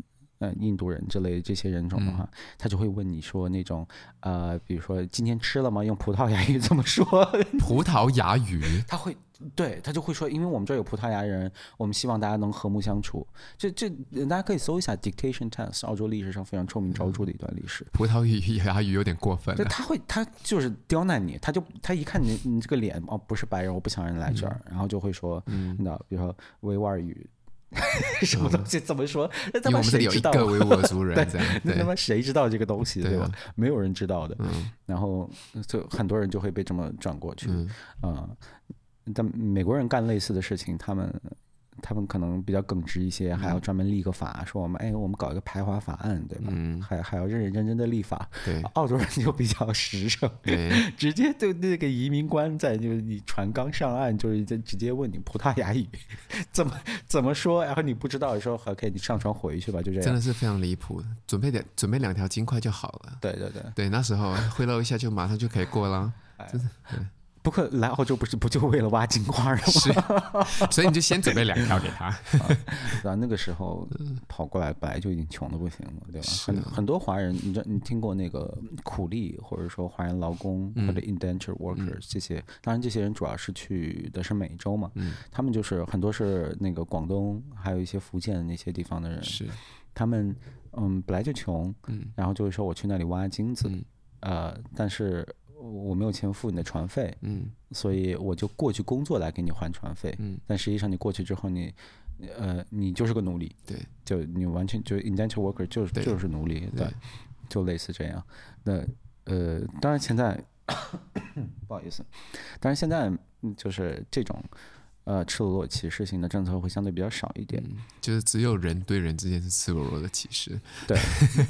印度人之类的这些人种的话，他就会问你说那种，呃，比如说今天吃了吗？用葡萄牙语 怎么说？葡萄牙语？他会，对，他就会说，因为我们这儿有葡萄牙人，我们希望大家能和睦相处。这这，大家可以搜一下 dictation test，澳洲历史上非常臭名昭著的一段历史。葡萄牙语 有点过分。对，他会，他就是刁难你，他就他一看你你这个脸哦，不是白人，我不想让你来这儿，然后就会说，嗯，那比如说维吾尔语。什么东西怎么说？那他妈谁知道？因为我们这里有一个维吾尔族人，对，那他妈谁知道这个东西，对吧？没有人知道的。然后就很多人就会被这么转过去。嗯，但美国人干类似的事情，他们。他们可能比较耿直一些，还要专门立个法，嗯、说我们哎，我们搞一个排华法案，对吧？嗯、还还要认认真真的立法。对，澳洲人就比较实诚，对，直接就那个移民官在就是你船刚上岸，就是在直接问你葡萄牙语怎么怎么说，然后你不知道的时候，OK，你上船回去吧，就这样。真的是非常离谱，准备点准备两条金块就好了。对对对，对，那时候贿赂一下就马上就可以过了，真的。对不过来澳洲不是不就为了挖金块吗？是，所以你就先准备两条给他。啊，那个时候跑过来本来就已经穷的不行了，对吧？很很多华人，你知道你听过那个苦力，或者说华人劳工或者 indentured workers 这些，当然这些人主要是去的是美洲嘛，他们就是很多是那个广东，还有一些福建那些地方的人，是，他们嗯本来就穷，然后就会说我去那里挖金子，呃，但是。我没有钱付你的船费，嗯，所以我就过去工作来给你还船费，嗯，但实际上你过去之后你，呃，你就是个奴隶，对，就你完全就 indentured worker 就是就是奴隶，对，就类似这样。那呃，当然现在 不好意思，但是现在就是这种呃，赤裸裸歧视性的政策会相对比较少一点，嗯、就是只有人对人之间是赤裸裸的歧视。对，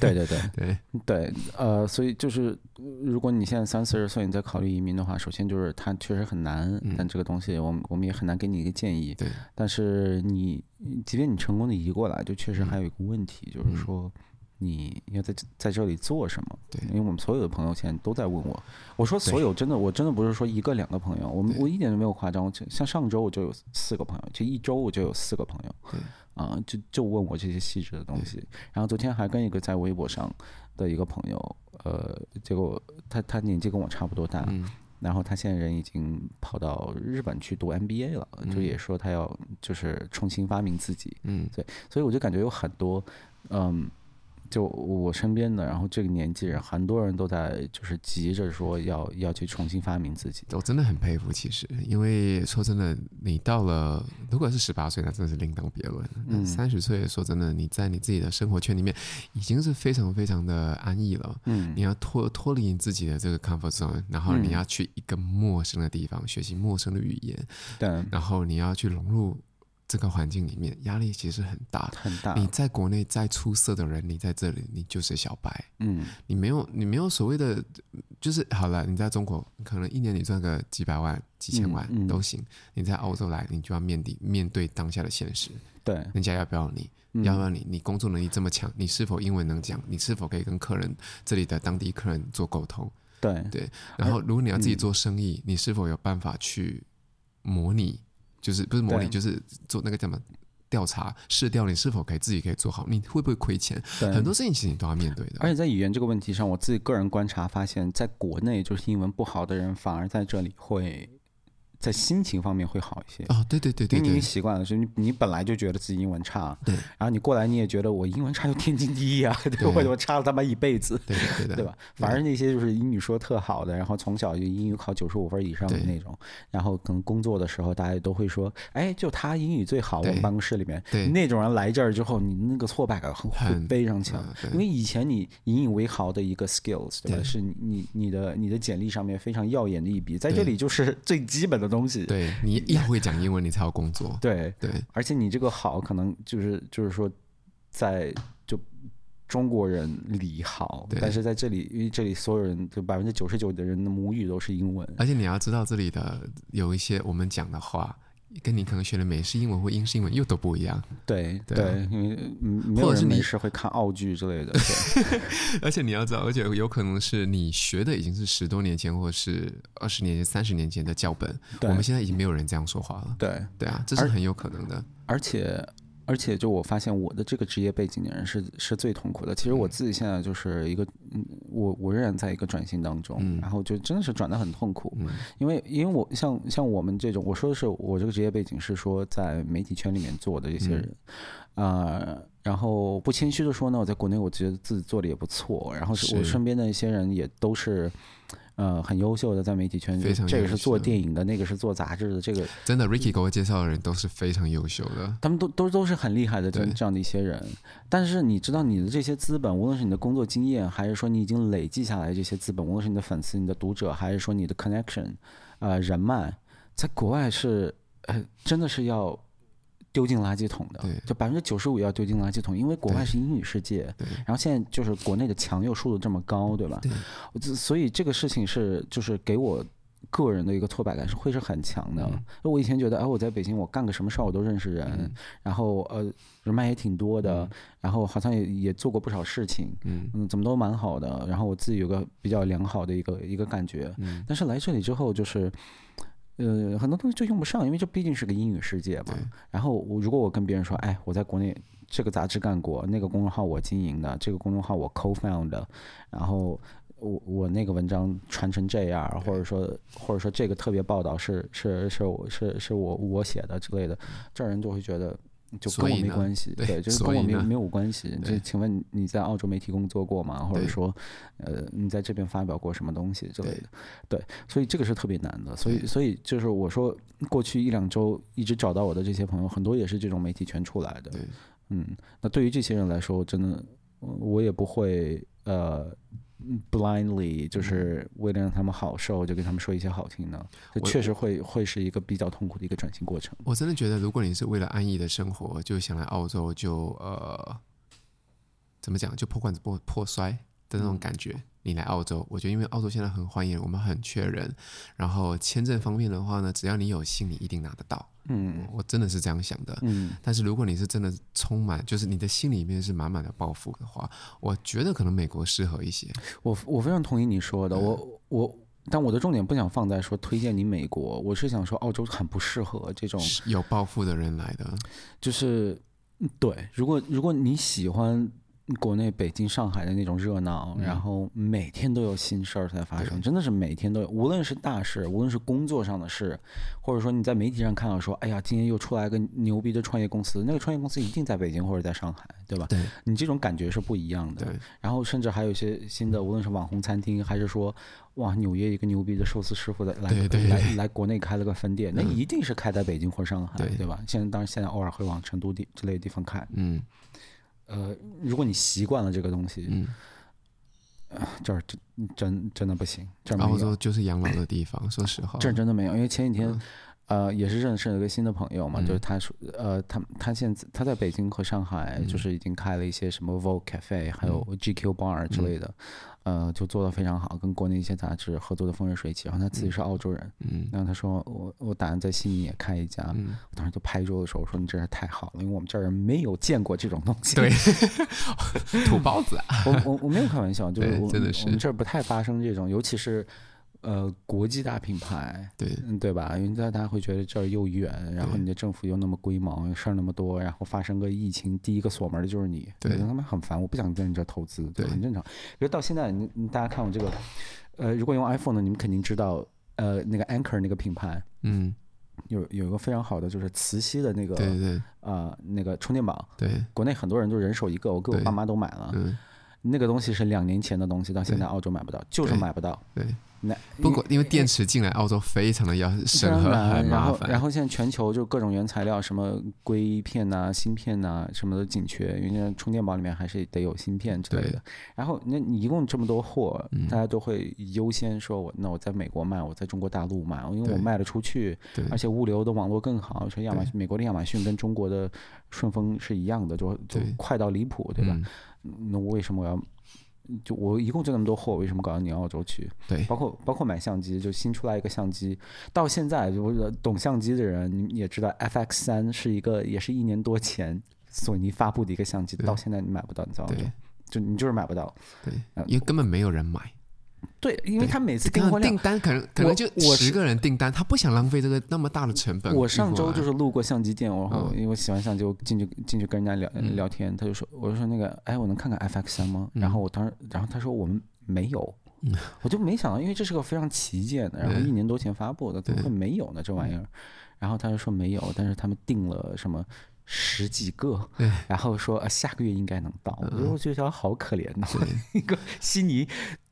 对对对 对对，呃，所以就是如果你现在三四十岁，你在考虑移民的话，首先就是它确实很难，嗯、但这个东西我们我们也很难给你一个建议。对，但是你即便你成功的移过来，就确实还有一个问题，嗯、就是说。你要在在这里做什么？对，因为我们所有的朋友现在都在问我。我说所有真的，我真的不是说一个两个朋友，我们我一点都没有夸张。像上周我就有四个朋友，就一周我就有四个朋友，啊、呃，就就问我这些细致的东西。然后昨天还跟一个在微博上的一个朋友，呃，结果他他年纪跟我差不多大，嗯、然后他现在人已经跑到日本去读 MBA 了，嗯、就也说他要就是重新发明自己。嗯，对，所以我就感觉有很多，嗯。就我身边的，然后这个年纪人，很多人都在就是急着说要要去重新发明自己。我真的很佩服，其实，因为说真的，你到了如果是十八岁，那真的是另当别论。嗯，三十岁，说真的，你在你自己的生活圈里面已经是非常非常的安逸了。嗯，你要脱脱离你自己的这个 comfort zone，然后你要去一个陌生的地方、嗯、学习陌生的语言。对，然后你要去融入。这个环境里面压力其实很大，很大。你在国内再出色的人，你在这里你就是小白。嗯，你没有你没有所谓的，就是好了。你在中国可能一年你赚个几百万、几千万都行。你在澳洲来，你就要面对面对当下的现实。对，人家要不要你？嗯、要不要你？你工作能力这么强，你是否英文能讲？你是否可以跟客人这里的当地客人做沟通？对对。然后，如果你要自己做生意，嗯、你是否有办法去模拟？就是不是模拟，就是做那个叫什么调查试调，你是否可以自己可以做好？你会不会亏钱？很多事情其实你都要面对的。而且在语言这个问题上，我自己个人观察发现，在国内就是英文不好的人，反而在这里会。在心情方面会好一些。哦，对对对对，因为你习惯了，所以你你本来就觉得自己英文差，对，然后你过来你也觉得我英文差就天经地义啊，对，我我差了他妈一辈子，对对对，对。吧？反而那些就是英语说特好的，然后从小就英语考九十五分以上的那种，然后可能工作的时候大家都会说，哎，就他英语最好，我们办公室里面，对，那种人来这儿之后，你那个挫败感会非常强，因为以前你引以为豪的一个 skills，对吧？是你你的你的简历上面非常耀眼的一笔，在这里就是最基本的东西，对你。你要会讲英文，你才有工作。对对，而且你这个好，可能就是就是说，在就中国人里好，但是在这里，因为这里所有人就百分之九十九的人的母语都是英文。而且你要知道，这里的有一些我们讲的话。跟你可能学的美式英文或英式英文又都不一样。对对，因为没有人没事会看澳剧之类的。而且你要知道，而且有可能是你学的已经是十多年前或是二十年前、三十年前的教本，我们现在已经没有人这样说话了。对对啊，这是很有可能的。而且。而且，就我发现，我的这个职业背景的人是是最痛苦的。其实我自己现在就是一个，嗯，我我仍然在一个转型当中，嗯、然后就真的是转的很痛苦。嗯、因为因为我像像我们这种，我说的是我这个职业背景是说在媒体圈里面做的这些人，啊、嗯呃，然后不谦虚的说呢，我在国内我觉得自己做的也不错，然后是我身边的一些人也都是。呃，很优秀的在媒体圈，非常这个是做电影的，那个是做杂志的，这个真的，Ricky 给我介绍的人都是非常优秀的，他们都都都是很厉害的这这样的一些人。但是你知道，你的这些资本，无论是你的工作经验，还是说你已经累积下来这些资本，无论是你的粉丝、你的读者，还是说你的 connection，呃，人脉，在国外是呃，真的是要。丢进垃圾桶的，对。就百分之九十五要丢进垃圾桶，因为国外是英语世界，对。然后现在就是国内的墙又筑得这么高，对吧？对，所以这个事情是就是给我个人的一个挫败感是会是很强的。嗯、我以前觉得，哎，我在北京，我干个什么事儿我都认识人，嗯、然后呃人脉也挺多的，嗯、然后好像也也做过不少事情，嗯。嗯，怎么都蛮好的，然后我自己有个比较良好的一个一个感觉，嗯，但是来这里之后就是。呃，很多东西就用不上，因为这毕竟是个英语世界嘛。然后我如果我跟别人说，哎，我在国内这个杂志干过，那个公众号我经营的，这个公众号我 co-found 的，然后我我那个文章传成这样，或者说或者说这个特别报道是是是我是是我我写的之类的，这人就会觉得。就跟我没关系，对，就是跟我没有没有关系。就请问你在澳洲媒体工作过吗？或者说，呃，你在这边发表过什么东西之类的？对，所以这个是特别难的。所以，所以就是我说，过去一两周一直找到我的这些朋友，很多也是这种媒体圈出来的。嗯，那对于这些人来说，真的，我也不会呃 blindly，就是为了让他们好受，就跟他们说一些好听的，这确实会会是一个比较痛苦的一个转型过程。我真的觉得，如果你是为了安逸的生活，就想来澳洲就，就呃，怎么讲，就破罐子破破摔的那种感觉。嗯你来澳洲，我觉得因为澳洲现在很欢迎，我们很缺人。然后签证方面的话呢，只要你有心，你一定拿得到。嗯，我真的是这样想的。嗯，但是如果你是真的充满，就是你的心里面是满满的抱负的话，我觉得可能美国适合一些。我我非常同意你说的。我我，但我的重点不想放在说推荐你美国，我是想说澳洲很不适合这种有抱负的人来的。就是对，如果如果你喜欢。国内北京、上海的那种热闹，然后每天都有新事儿在发生，真的是每天都有。无论是大事，无论是工作上的事，或者说你在媒体上看到说，哎呀，今天又出来个牛逼的创业公司，那个创业公司一定在北京或者在上海，对吧？对，你这种感觉是不一样的。然后甚至还有一些新的，无论是网红餐厅，还是说，哇，纽约一个牛逼的寿司师傅的来来来国内开了个分店，那一定是开在北京或者上海，对吧？现在当然现在偶尔会往成都地之类的地方开，嗯。呃，如果你习惯了这个东西，嗯，呃、这儿真真真的不行。这儿澳洲就是养老的地方，说实话，这儿真的没有。因为前几天，嗯、呃，也是认识了一个新的朋友嘛，嗯、就是他说，呃，他他现在他在北京和上海，就是已经开了一些什么 Vogue Cafe，、嗯、还有 GQ Bar 之类的。嗯呃，就做的非常好，跟国内一些杂志合作的风生水起。然后他自己是澳洲人，嗯，然后他说我我打算在悉尼也开一家，嗯，我当时就拍桌的时候我说你真是太好了，因为我们这儿人没有见过这种东西，对，土包子，我我我没有开玩笑，就是我，真的是我们这儿不太发生这种，尤其是。呃，国际大品牌，对，嗯，对吧？因为大家会觉得这儿又远，然后你的政府又那么龟毛，事儿那么多，然后发生个疫情，第一个锁门的就是你，对，他们很烦，我不想在你这投资，对，很正常。比如到现在，你你大家看我这个，呃，如果用 iPhone 呢，你们肯定知道，呃，那个 Anchor 那个品牌，嗯，有有一个非常好的就是磁吸的那个，对对，啊，那个充电宝，对，国内很多人都人手一个，我给我爸妈都买了，嗯，那个东西是两年前的东西，到现在澳洲买不到，就是买不到，对。不过，因为电池进来澳洲非常的要审核，很麻烦。然后现在全球就各种原材料，什么硅片呐、芯片呐，什么都紧缺，因为那充电宝里面还是得有芯片之类的。然后那你一共这么多货，大家都会优先说我那我在美国卖，我在中国大陆卖，因为我卖得出去，而且物流的网络更好。说亚马逊，美国的亚马逊跟中国的顺丰是一样的，就就快到离谱，对吧？那为什么我要？就我一共就那么多货，为什么搞到你澳洲去？对，包括包括买相机，就新出来一个相机，到现在就懂相机的人，你也知道，FX 三是一个也是一年多前索尼发布的一个相机，到现在你买不到，你知道吗？就你就是买不到，对，因为根本没有人买。对，因为他每次订订单可能可能就十个人订单，他不想浪费这个那么大的成本。我上周就是路过相机店，然后因为我喜欢相机，我进去进去跟人家聊聊天，他就说，我就说那个，哎，我能看看 FX 三吗？然后我当时，然后他说我们没有，我就没想到，因为这是个非常旗舰的，然后一年多前发布的，怎么会没有呢？这玩意儿，然后他就说没有，但是他们订了什么十几个，然后说下个月应该能到。我觉得我觉得好可怜呐，一个悉尼。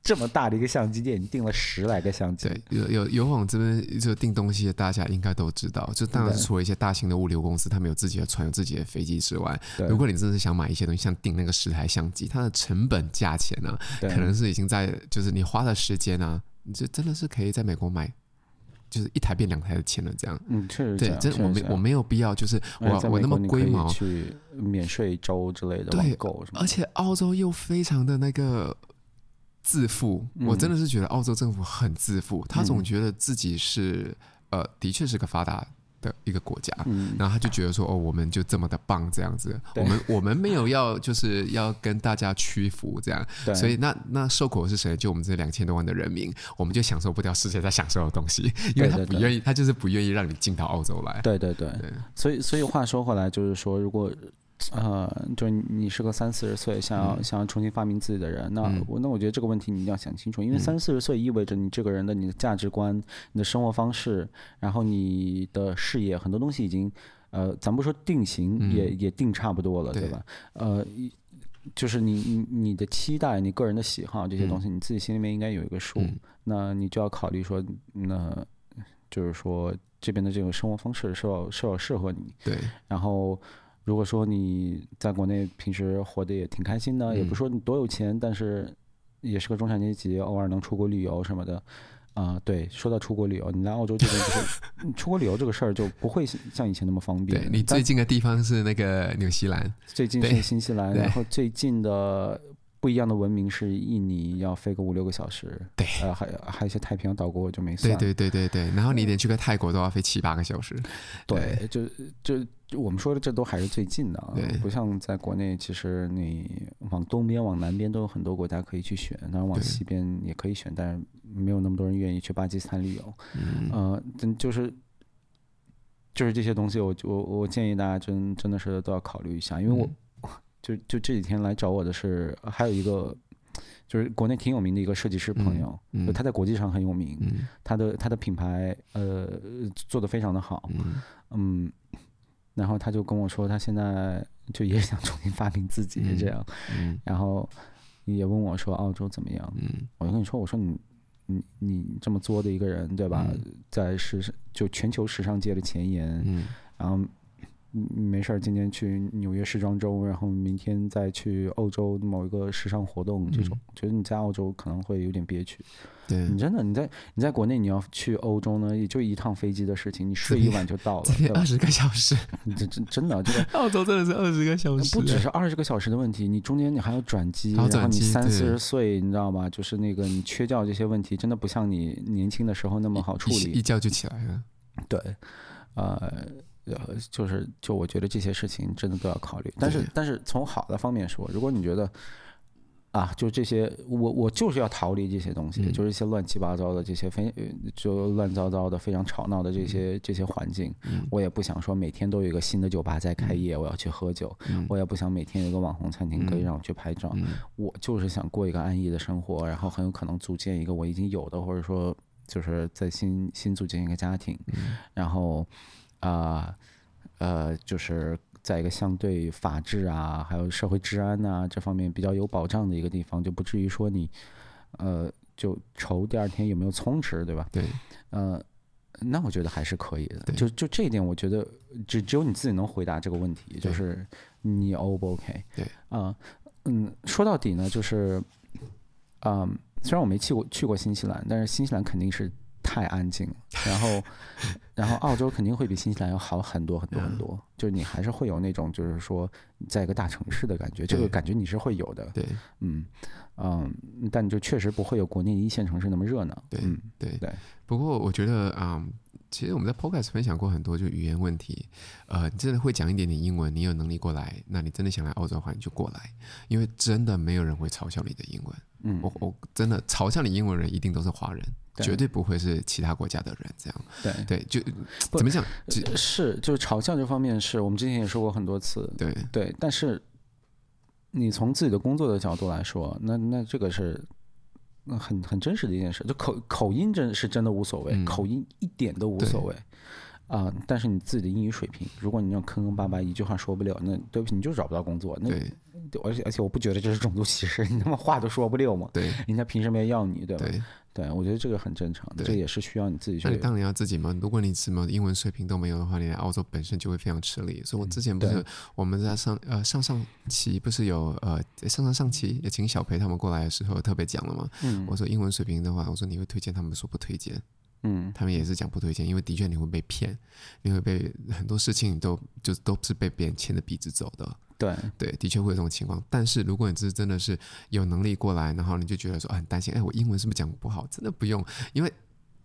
这么大的一个相机店，你订了十来个相机。对，有有有往这边就订东西的，大家应该都知道。就当然是除了一些大型的物流公司，他们有自己的船、有自己的飞机之外，如果你真的是想买一些东西，像订那个十台相机，它的成本价钱呢、啊，可能是已经在就是你花的时间啊，你这真的是可以在美国买，就是一台变两台的钱了。这样，嗯，确实，对，真我没我没有必要，就是我我那么龟毛去免税州之类的对，而且澳洲又非常的那个。自负，我真的是觉得澳洲政府很自负，嗯、他总觉得自己是呃，的确是个发达的一个国家，嗯、然后他就觉得说，哦，我们就这么的棒这样子，我们 我们没有要就是要跟大家屈服这样，对。所以那那受苦的是谁？就我们这两千多万的人民，我们就享受不掉世界在享受的东西，因为他不愿意，他就是不愿意让你进到澳洲来。对对对，对。所以所以话说回来，就是说如果。呃，就是你是个三四十岁想要、嗯、想要重新发明自己的人，那我、嗯、那我觉得这个问题你一定要想清楚，因为三四十岁意味着你这个人的你的价值观、你的生活方式，然后你的事业很多东西已经，呃，咱不说定型，也也定差不多了，嗯、对吧？对呃，就是你你你的期待、你个人的喜好这些东西，你自己心里面应该有一个数，嗯、那你就要考虑说，那就是说这边的这种生活方式是否是否适合你，对，然后。如果说你在国内平时活得也挺开心的，嗯、也不说你多有钱，但是也是个中产阶级，偶尔能出国旅游什么的。啊、呃，对，说到出国旅游，你来澳洲这边就是 出国旅游这个事儿就不会像以前那么方便。对，你最近的地方是那个纽西兰，最近是新西兰，然后最近的不一样的文明是印尼，要飞个五六个小时。对，呃，还还有一些太平洋岛国我就没算。对对对对对，然后你连去个泰国都要飞七八个小时。对，就就。我们说的这都还是最近的啊，不像在国内，其实你往东边、往南边都有很多国家可以去选，当然往西边也可以选，但是没有那么多人愿意去巴基斯坦旅游。嗯，呃，就是就是这些东西我，我我我建议大家真真的是都要考虑一下，因为我就就这几天来找我的是还有一个，就是国内挺有名的一个设计师朋友，嗯，他在国际上很有名，他的他的品牌呃做的非常的好，嗯。然后他就跟我说，他现在就也想重新发明自己这样，然后也问我说澳洲怎么样？嗯、我就跟你说，我说你你你这么作的一个人，对吧？嗯、在时尚就全球时尚界的前沿，嗯、然后没事儿今天去纽约时装周，然后明天再去欧洲某一个时尚活动，这种、嗯、觉得你在澳洲可能会有点憋屈。对你真的你在你在国内你要去欧洲呢，也就一趟飞机的事情，你睡一晚就到了，对吧？二十个小时，你这真真的这个 澳洲真的是二十个小时，不只是二十个小时的问题，你中间你还要转机，然后你三四十岁，你知道吗？就是那个你缺觉这些问题，真的不像你年轻的时候那么好处理，一觉就起来了。对，呃，就是就我觉得这些事情真的都要考虑，但是但是从好的方面说，如果你觉得。啊，就这些，我我就是要逃离这些东西，嗯、就是一些乱七八糟的这些非就乱糟糟的非常吵闹的这些、嗯、这些环境，嗯、我也不想说每天都有一个新的酒吧在开业，嗯、我要去喝酒，嗯、我也不想每天有一个网红餐厅可以让我去拍照，嗯、我就是想过一个安逸的生活，然后很有可能组建一个我已经有的，或者说就是在新新组建一个家庭，嗯、然后啊呃，呃就是。在一个相对法治啊，还有社会治安呐、啊、这方面比较有保障的一个地方，就不至于说你，呃，就愁第二天有没有充值，对吧？对，呃，那我觉得还是可以的。就就这一点，我觉得只只有你自己能回答这个问题，就是你 O 不 OK？对，啊、呃，嗯，说到底呢，就是，嗯、呃，虽然我没去过去过新西兰，但是新西兰肯定是。太安静了，然后，然后澳洲肯定会比新西兰要好很多很多很多，就是你还是会有那种就是说在一个大城市的感觉，这个感觉你是会有的。对，嗯嗯，但就确实不会有国内一线城市那么热闹。对，对对。不过我觉得啊、嗯，其实我们在 Podcast 分享过很多就语言问题，呃，你真的会讲一点点英文，你有能力过来，那你真的想来澳洲的话，你就过来，因为真的没有人会嘲笑你的英文。嗯，我我真的嘲笑你英文人一定都是华人。绝对不会是其他国家的人这样。对对，就怎么讲？是就是嘲笑这方面，是我们之前也说过很多次。对对，但是你从自己的工作的角度来说，那那这个是很很真实的一件事。就口口音真是真的无所谓，嗯、口音一点都无所谓啊、呃。但是你自己的英语水平，如果你那种坑坑巴巴一句话说不了，那对不起，你就找不到工作。那对，而且而且我不觉得这是种族歧视，你他妈话都说不溜嘛。对，人家凭什么要要你，对吧？对对，我觉得这个很正常，对这也是需要你自己去。当然要自己嘛。如果你什么英文水平都没有的话，你来澳洲本身就会非常吃力。所以我之前不是我们在上呃上上期不是有呃上上上期也请小培他们过来的时候特别讲了嘛。嗯。我说英文水平的话，我说你会推荐，他们说不推荐。嗯。他们也是讲不推荐，因为的确你会被骗，你会被很多事情都就都是被别人牵着鼻子走的。对对，的确会有这种情况。但是如果你是真的是有能力过来，然后你就觉得说，啊，很担心，哎，我英文是不是讲不好？真的不用，因为。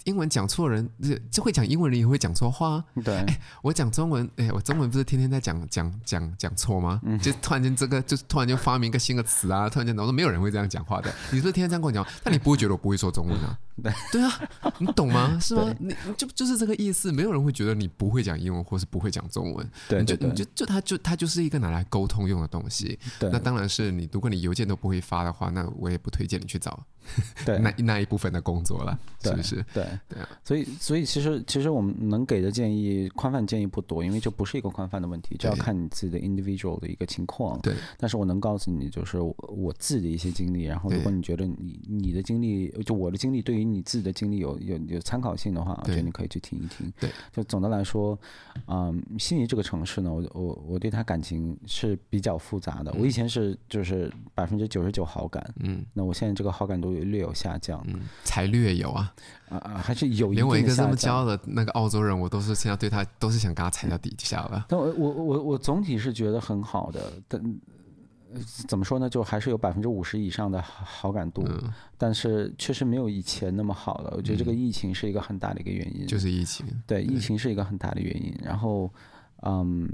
英文讲错人，就会讲英文人也会讲错话。对，哎，我讲中文，哎，我中文不是天天在讲讲讲讲错吗？嗯、就突然间这个，就突然间发明一个新的词啊！突然间，我说没有人会这样讲话的。你是天天这样跟我讲，但你不会觉得我不会说中文啊？对对啊，你懂吗？是吗？你就就是这个意思。没有人会觉得你不会讲英文，或是不会讲中文。对，对，对，你就你就就它就它就是一个拿来沟通用的东西。对，那当然是你，如果你邮件都不会发的话，那我也不推荐你去找。对，那那一部分的工作了，是不是？对对啊，所以所以其实其实我们能给的建议，宽泛建议不多，因为这不是一个宽泛的问题，这要看你自己的 individual 的一个情况。对，但是我能告诉你，就是我自己的一些经历，然后如果你觉得你你的经历，就我的经历对于你自己的经历有有有参考性的话，我觉得你可以去听一听。对，就总的来说，嗯，悉尼这个城市呢，我我我对它感情是比较复杂的。嗯、我以前是就是百分之九十九好感，嗯，那我现在这个好感度略有下降，嗯，才略有啊，啊啊，还是有。连我一个这么骄傲的那个澳洲人，我都是现在对他都是想给他踩到底下了。但我我我我总体是觉得很好的，但。怎么说呢？就还是有百分之五十以上的好感度，嗯、但是确实没有以前那么好了。我觉得这个疫情是一个很大的一个原因，嗯、就是疫情。对，疫情是一个很大的原因。然后，嗯，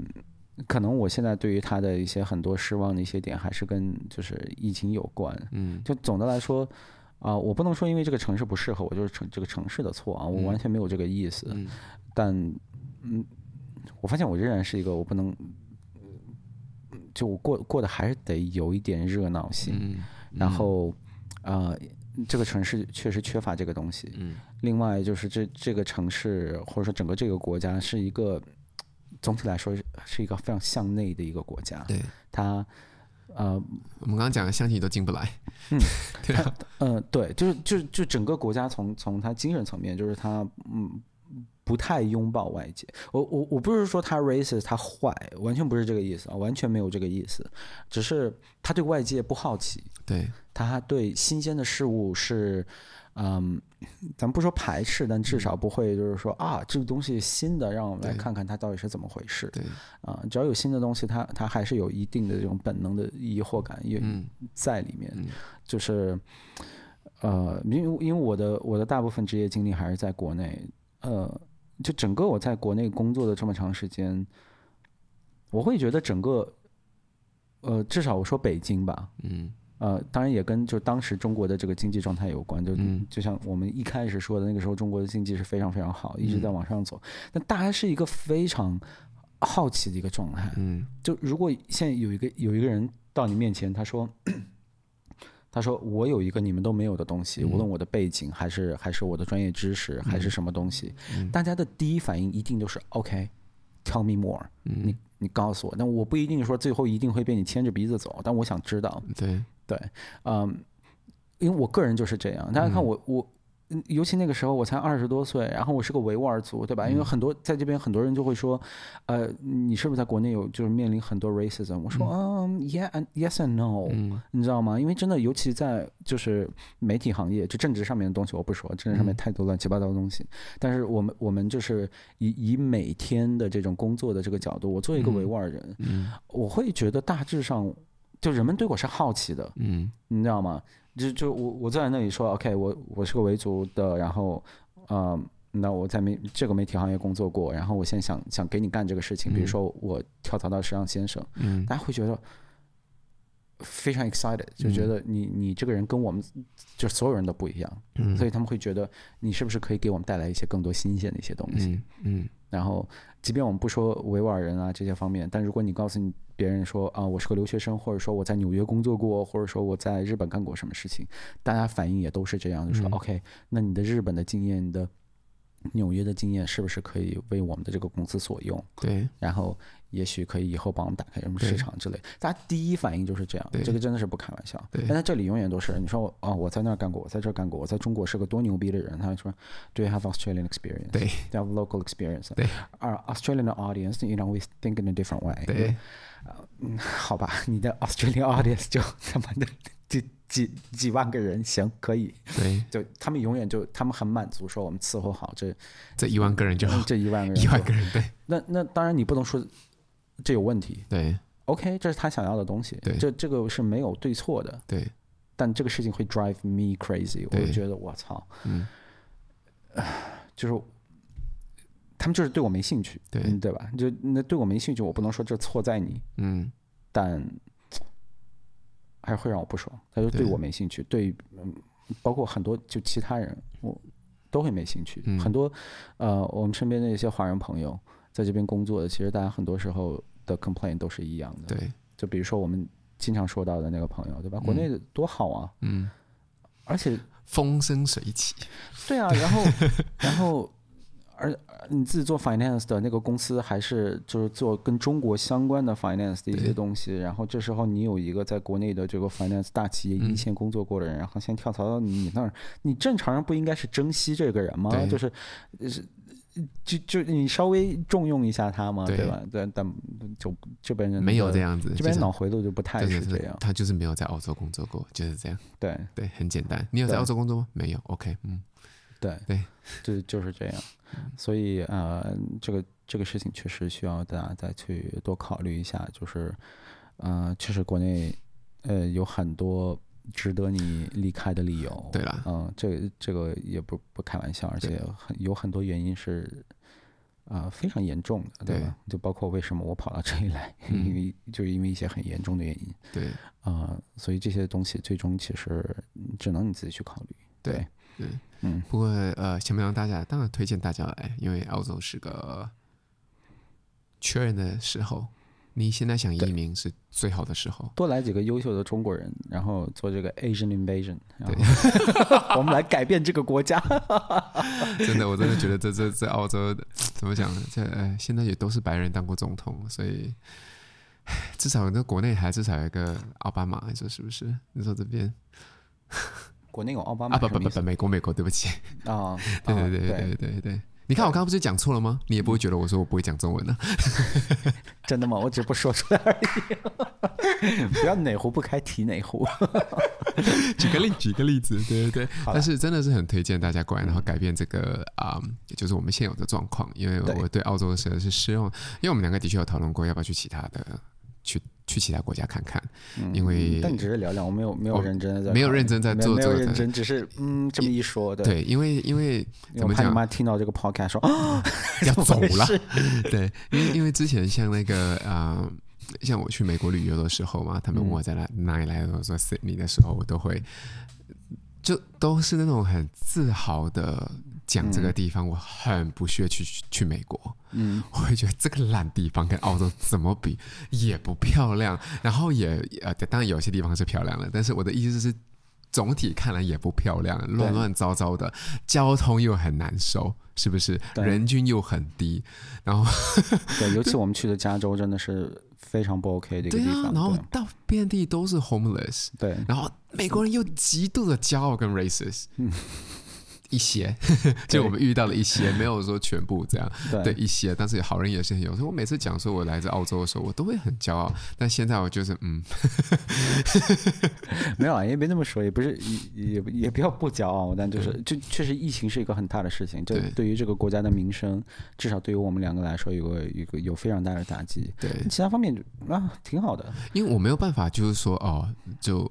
可能我现在对于他的一些很多失望的一些点，还是跟就是疫情有关。嗯，就总的来说，啊、呃，我不能说因为这个城市不适合我，就是城这个城市的错啊，我完全没有这个意思。嗯、但，嗯，我发现我仍然是一个我不能。就我过过得还是得有一点热闹性，然后，呃，这个城市确实缺乏这个东西。嗯、另外就是这这个城市或者说整个这个国家是一个总体来说是一个非常向内的一个国家。对，它，呃，我们刚刚讲的乡亲都进不来。嗯，对嗯、呃，对，就是就就整个国家从从它精神层面，就是它嗯。不太拥抱外界，我我我不是说他 racist，他坏，完全不是这个意思啊，完全没有这个意思，只是他对外界不好奇，对，他对新鲜的事物是，嗯，咱们不说排斥，但至少不会就是说啊，这个东西新的，让我们来看看它到底是怎么回事，对，啊，只要有新的东西，他他还是有一定的这种本能的疑惑感也在里面，嗯、就是，呃，因为因为我的我的大部分职业经历还是在国内，呃。就整个我在国内工作的这么长时间，我会觉得整个，呃，至少我说北京吧，嗯，呃，当然也跟就当时中国的这个经济状态有关，就就像我们一开始说的那个时候，中国的经济是非常非常好，一直在往上走，但大家是一个非常好奇的一个状态，嗯，就如果现在有一个有一个人到你面前，他说。他说：“我有一个你们都没有的东西，无论我的背景还是还是我的专业知识还是什么东西，大家的第一反应一定都是 OK，tell me more，你你告诉我。但我不一定说最后一定会被你牵着鼻子走，但我想知道。对对，嗯，因为我个人就是这样。大家看我我。”尤其那个时候我才二十多岁，然后我是个维吾尔族，对吧？因为很多在这边很多人就会说，呃，你是不是在国内有就是面临很多 racism？我说，嗯，yeah，yes and no，你知道吗？因为真的，尤其在就是媒体行业，就政治上面的东西我不说，政治上面太多乱七八糟的东西。但是我们我们就是以以每天的这种工作的这个角度，我作为一个维吾尔人，我会觉得大致上就人们对我是好奇的，嗯，你知道吗？就就我我坐在那里说，OK，我我是个维族的，然后，呃，那我在媒这个媒体行业工作过，然后我现在想想给你干这个事情，比如说我跳槽到时尚先生，嗯，大家会觉得非常 excited，就觉得你你这个人跟我们就所有人都不一样，嗯，所以他们会觉得你是不是可以给我们带来一些更多新鲜的一些东西，嗯，嗯，然后即便我们不说维吾尔人啊这些方面，但如果你告诉你。别人说啊，我是个留学生，或者说我在纽约工作过，或者说我在日本干过什么事情，大家反应也都是这样，就说、嗯、OK，那你的日本的经验，你的纽约的经验是不是可以为我们的这个公司所用？对，然后也许可以以后帮我们打开什么市场之类。大家第一反应就是这样，对这个真的是不开玩笑。对但在这里永远都是你说我啊，我在那儿干过，我在这儿干过，我在中国是个多牛逼的人。他说，Do you have Australian experience？对，Do you have local experience？对，Our Australian audience，you know we think in a different way。对。嗯，好吧，你的 Australian audience 就他妈的几几几万个人，行，可以。对，就他们永远就他们很满足，说我们伺候好这这一万个人就好，这一万个人，一万个人，对。那那当然你不能说这有问题，对。OK，这是他想要的东西，对，这这个是没有对错的，对。但这个事情会 drive me crazy，我就觉得我操，嗯，就是。他们就是对我没兴趣，对、嗯、对吧？就那对我没兴趣，我不能说这错在你，嗯，但还是会让我不爽。他就对我没兴趣，对，对，嗯，包括很多就其他人，我都会没兴趣。嗯、很多呃，我们身边的一些华人朋友在这边工作的，其实大家很多时候的 complaint 都是一样的。对，就比如说我们经常说到的那个朋友，对吧？国内的多好啊，嗯，而且风生水起。对啊，然后然后。而你自己做 finance 的那个公司，还是就是做跟中国相关的 finance 的一些东西。然后这时候你有一个在国内的这个 finance 大企业一线工作过的人，嗯、然后先跳槽到你那儿，你正常人不应该是珍惜这个人吗？就是，是，就就你稍微重用一下他嘛，对，对吧？对，但就这边人没有这样子，这边脑回路就不太是这样。他就是没有在澳洲工作过，就是这样。对对，很简单。你有在澳洲工作吗？没有。OK，嗯。对对，就就是这样，所以呃，这个这个事情确实需要大家再去多考虑一下，就是呃，确实国内呃有很多值得你离开的理由。对了，嗯，这个这个也不不开玩笑，而且很有很多原因是啊、呃、非常严重的，对吧？对，就包括为什么我跑到这里来，嗯、因为就是因为一些很严重的原因。对啊、呃，所以这些东西最终其实只能你自己去考虑。对。对对，嗯，不过呃，想不想大家当然推荐大家来，因为澳洲是个缺人的时候，你现在想移民是最好的时候。多来几个优秀的中国人，然后做这个 Asian Invasion，对，我们来改变这个国家。真的，我真的觉得这 这这澳洲怎么讲呢？这呃，现在也都是白人当过总统，所以至少那国内还至少有一个奥巴马，你说是不是？你说这边。国内有奥巴马啊？不不不不，美国美国，对不起 啊！对对对对对对，你看我刚刚不是讲错了吗？你也不会觉得我说我不会讲中文呢？真的吗？我只不过说出来而已。不要哪壶不开提哪壶。举个例，举个例子，对对对。但是真的是很推荐大家过来，然后改变这个啊，也就是我们现有的状况。因为我对澳洲的时候是失望，因为我们两个的确有讨论过要不要去其他的去。去其他国家看看，因为、嗯、但只是聊聊，我没有没有认真在没有认真在做，没有认真，只是嗯这么一说，对，对，因为因为怎么讲？我妈听到这个 podcast 说啊 要走了，对，因为因为之前像那个啊、呃，像我去美国旅游的时候嘛，他们问我在哪哪里来的，我说 Sydney 的时候，我都会就都是那种很自豪的。讲这个地方，我很不屑去去美国。嗯，我会觉得这个烂地方跟澳洲怎么比也不漂亮，然后也呃，当然有些地方是漂亮的，但是我的意思是，总体看来也不漂亮，乱乱糟糟的，交通又很难受，是不是？人均又很低，然后对，尤其我们去的加州真的是非常不 OK 的一个地方。对啊，然后到遍地都是 homeless，对，然后美国人又极度的骄傲跟 racist。嗯一些，就我们遇到了一些，没有说全部这样，对，对一些，但是好人也是很有。所以我每次讲说我来自澳洲的时候，我都会很骄傲。但现在我就是嗯，没有啊，也别这么说，也不是也也也不要不骄傲，但就是就确实疫情是一个很大的事情，这对于这个国家的民生，至少对于我们两个来说，有个一个有非常大的打击。对，其他方面啊挺好的，因为我没有办法，就是说哦就。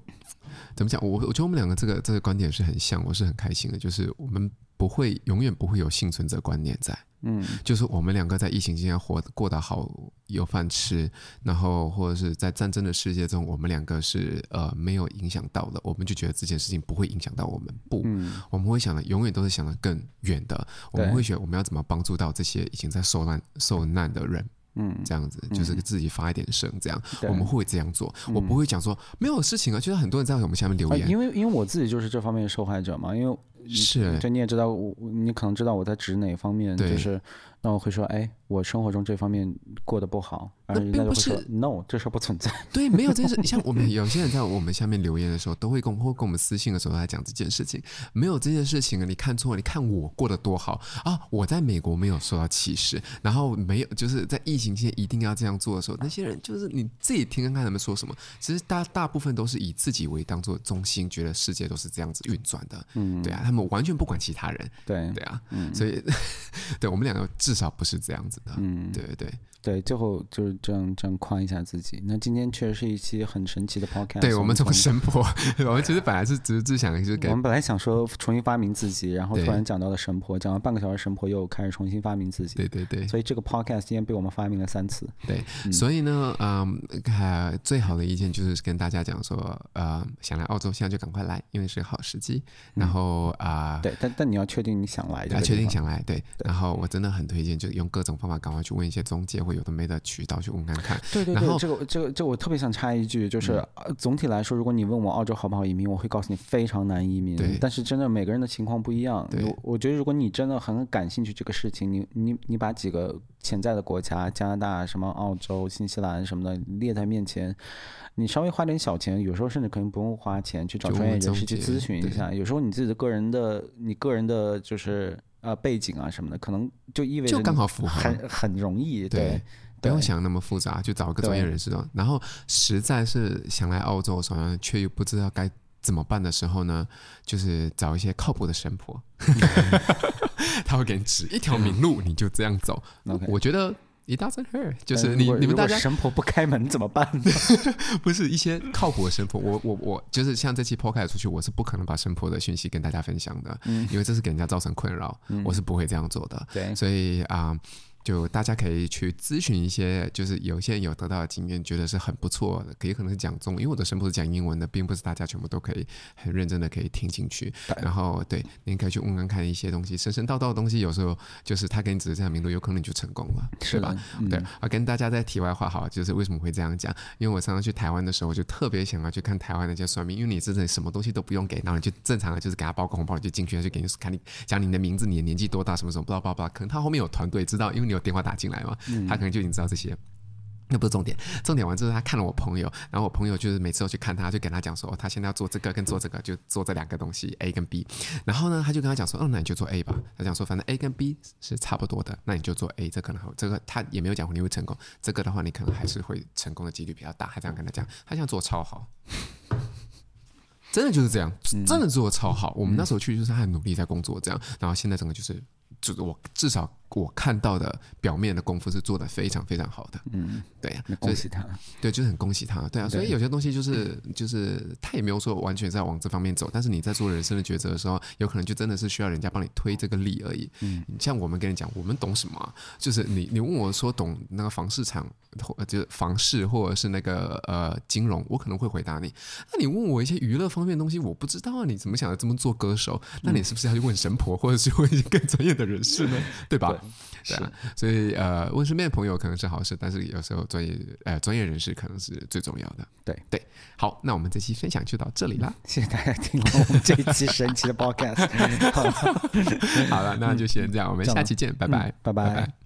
怎么讲？我我觉得我们两个这个这个观点是很像，我是很开心的。就是我们不会永远不会有幸存者观念在，嗯，就是我们两个在疫情期间活过得好，有饭吃，然后或者是在战争的世界中，我们两个是呃没有影响到的，我们就觉得这件事情不会影响到我们。不，嗯，我们会想的永远都是想的更远的，我们会觉得我们要怎么帮助到这些已经在受难受难的人。嗯，这样子就是自己发一点声，这样、嗯、我们会这样做。我不会讲说没有事情啊，就是很多人在我们下面留言，因为因为我自己就是这方面的受害者嘛。因为是，就你也知道，我你可能知道我在指哪方面，就是那我会说，哎，我生活中这方面过得不好。那并不是，no，这事不存在。对，没有这件事。像我们 有些人在我们下面留言的时候，都会跟或跟我们私信的时候来讲这件事情。没有这件事情啊，你看错了。你看我过得多好啊！我在美国没有受到歧视，然后没有就是在疫情期间一定要这样做的时候，那些人就是你自己听看看他们说什么。其实大大部分都是以自己为当做中心，觉得世界都是这样子运转的。嗯，对啊，他们完全不管其他人。对对啊，嗯，所以 对我们两个至少不是这样子的。嗯，对对对。对，最后就是这样这样夸一下自己。那今天确实是一期很神奇的 podcast。对，我们从神婆，我们其实本来是只是只想就是给，我们本来想说重新发明自己，然后突然讲到了神婆，讲了半个小时，神婆又开始重新发明自己。对对对。所以这个 podcast 今天被我们发明了三次。对，嗯、所以呢，嗯，呃，最好的意见就是跟大家讲说，呃，想来澳洲现在就赶快来，因为是个好时机。然后啊，呃、对，但但你要确定你想来，要确定想来，对。对然后我真的很推推荐，就用各种方法赶快去问一些中介或有的没的渠道去问看看。对对对，这个这个这个我特别想插一句，就是、嗯、总体来说，如果你问我澳洲好不好移民，我会告诉你非常难移民。对，但是真的每个人的情况不一样。对，我我觉得如果你真的很感兴趣这个事情，你你你把几个潜在的国家，加拿大、什么澳洲、新西兰什么的列在面前，你稍微花点小钱，有时候甚至可能不用花钱去找专业人士去咨询一下。有时候你自己的个人的，你个人的就是呃背景啊什么的，可能就意味着就刚好符合，很很容易。对，对不用想那么复杂，就找个专业人士。然后实在是想来澳洲，好像却又不知道该怎么办的时候呢，就是找一些靠谱的神婆，他会给你指一条明路，你就这样走。我觉得。It doesn't hurt，就是你你们大家神婆不开门怎么办？不是一些靠谱的神婆，我我我就是像这期 podcast 出去，我是不可能把神婆的讯息跟大家分享的，嗯、因为这是给人家造成困扰，嗯、我是不会这样做的。对，所以啊。呃就大家可以去咨询一些，就是有些人有得到的经验，觉得是很不错的，也可能是讲中，因为我的声部是讲英文的，并不是大家全部都可以很认真的可以听进去。然后对，您可以去问问看一些东西，神神道道的东西，有时候就是他给你指的这样明路，有可能你就成功了，是吧？嗯、对，啊，跟大家在题外话好，就是为什么会这样讲？因为我常常去台湾的时候，我就特别想要去看台湾那些算命，因为你真的什么东西都不用给，然后你就正常的就是给他包个红包，你就进去，他就给你看你讲你的名字、你的年纪多大、什么什么，巴拉巴拉巴拉，可能他后面有团队知道，因为你有电话打进来嘛。他可能就已经知道这些，那不是重点。重点完之后，他看了我朋友，然后我朋友就是每次都去看他，就跟他讲说，他现在要做这个跟做这个，就做这两个东西 A 跟 B。然后呢，他就跟他讲说，哦，那你就做 A 吧。他讲说，反正 A 跟 B 是差不多的，那你就做 A，这可能好。这个他也没有讲你会成功，这个的话你可能还是会成功的几率比较大。他这样跟他讲，他现在做的超好，真的就是这样，真的做的超好。我们那时候去就是他很努力在工作，这样，然后现在整个就是，就是我至少。我看到的表面的功夫是做得非常非常好的，嗯，对呀、啊，恭喜他，对，就是很恭喜他，对啊，所以有些东西就是就是他也没有说完全在往这方面走，但是你在做人生的抉择的时候，有可能就真的是需要人家帮你推这个力而已。嗯，像我们跟你讲，我们懂什么、啊？就是你你问我说懂那个房市场，就是房市或者是那个呃金融，我可能会回答你。那你问我一些娱乐方面的东西，我不知道啊，你怎么想的这么做歌手？那你是不是要去问神婆，或者是问一些更专业的人士呢？对吧？对对啊，所以呃，问身边的朋友可能是好事，但是有时候专业呃专业人士可能是最重要的。对对，好，那我们这期分享就到这里了，谢谢大家听我们这一期神奇的 podcast。好了，那就先这样，我们下期见，拜拜。拜拜。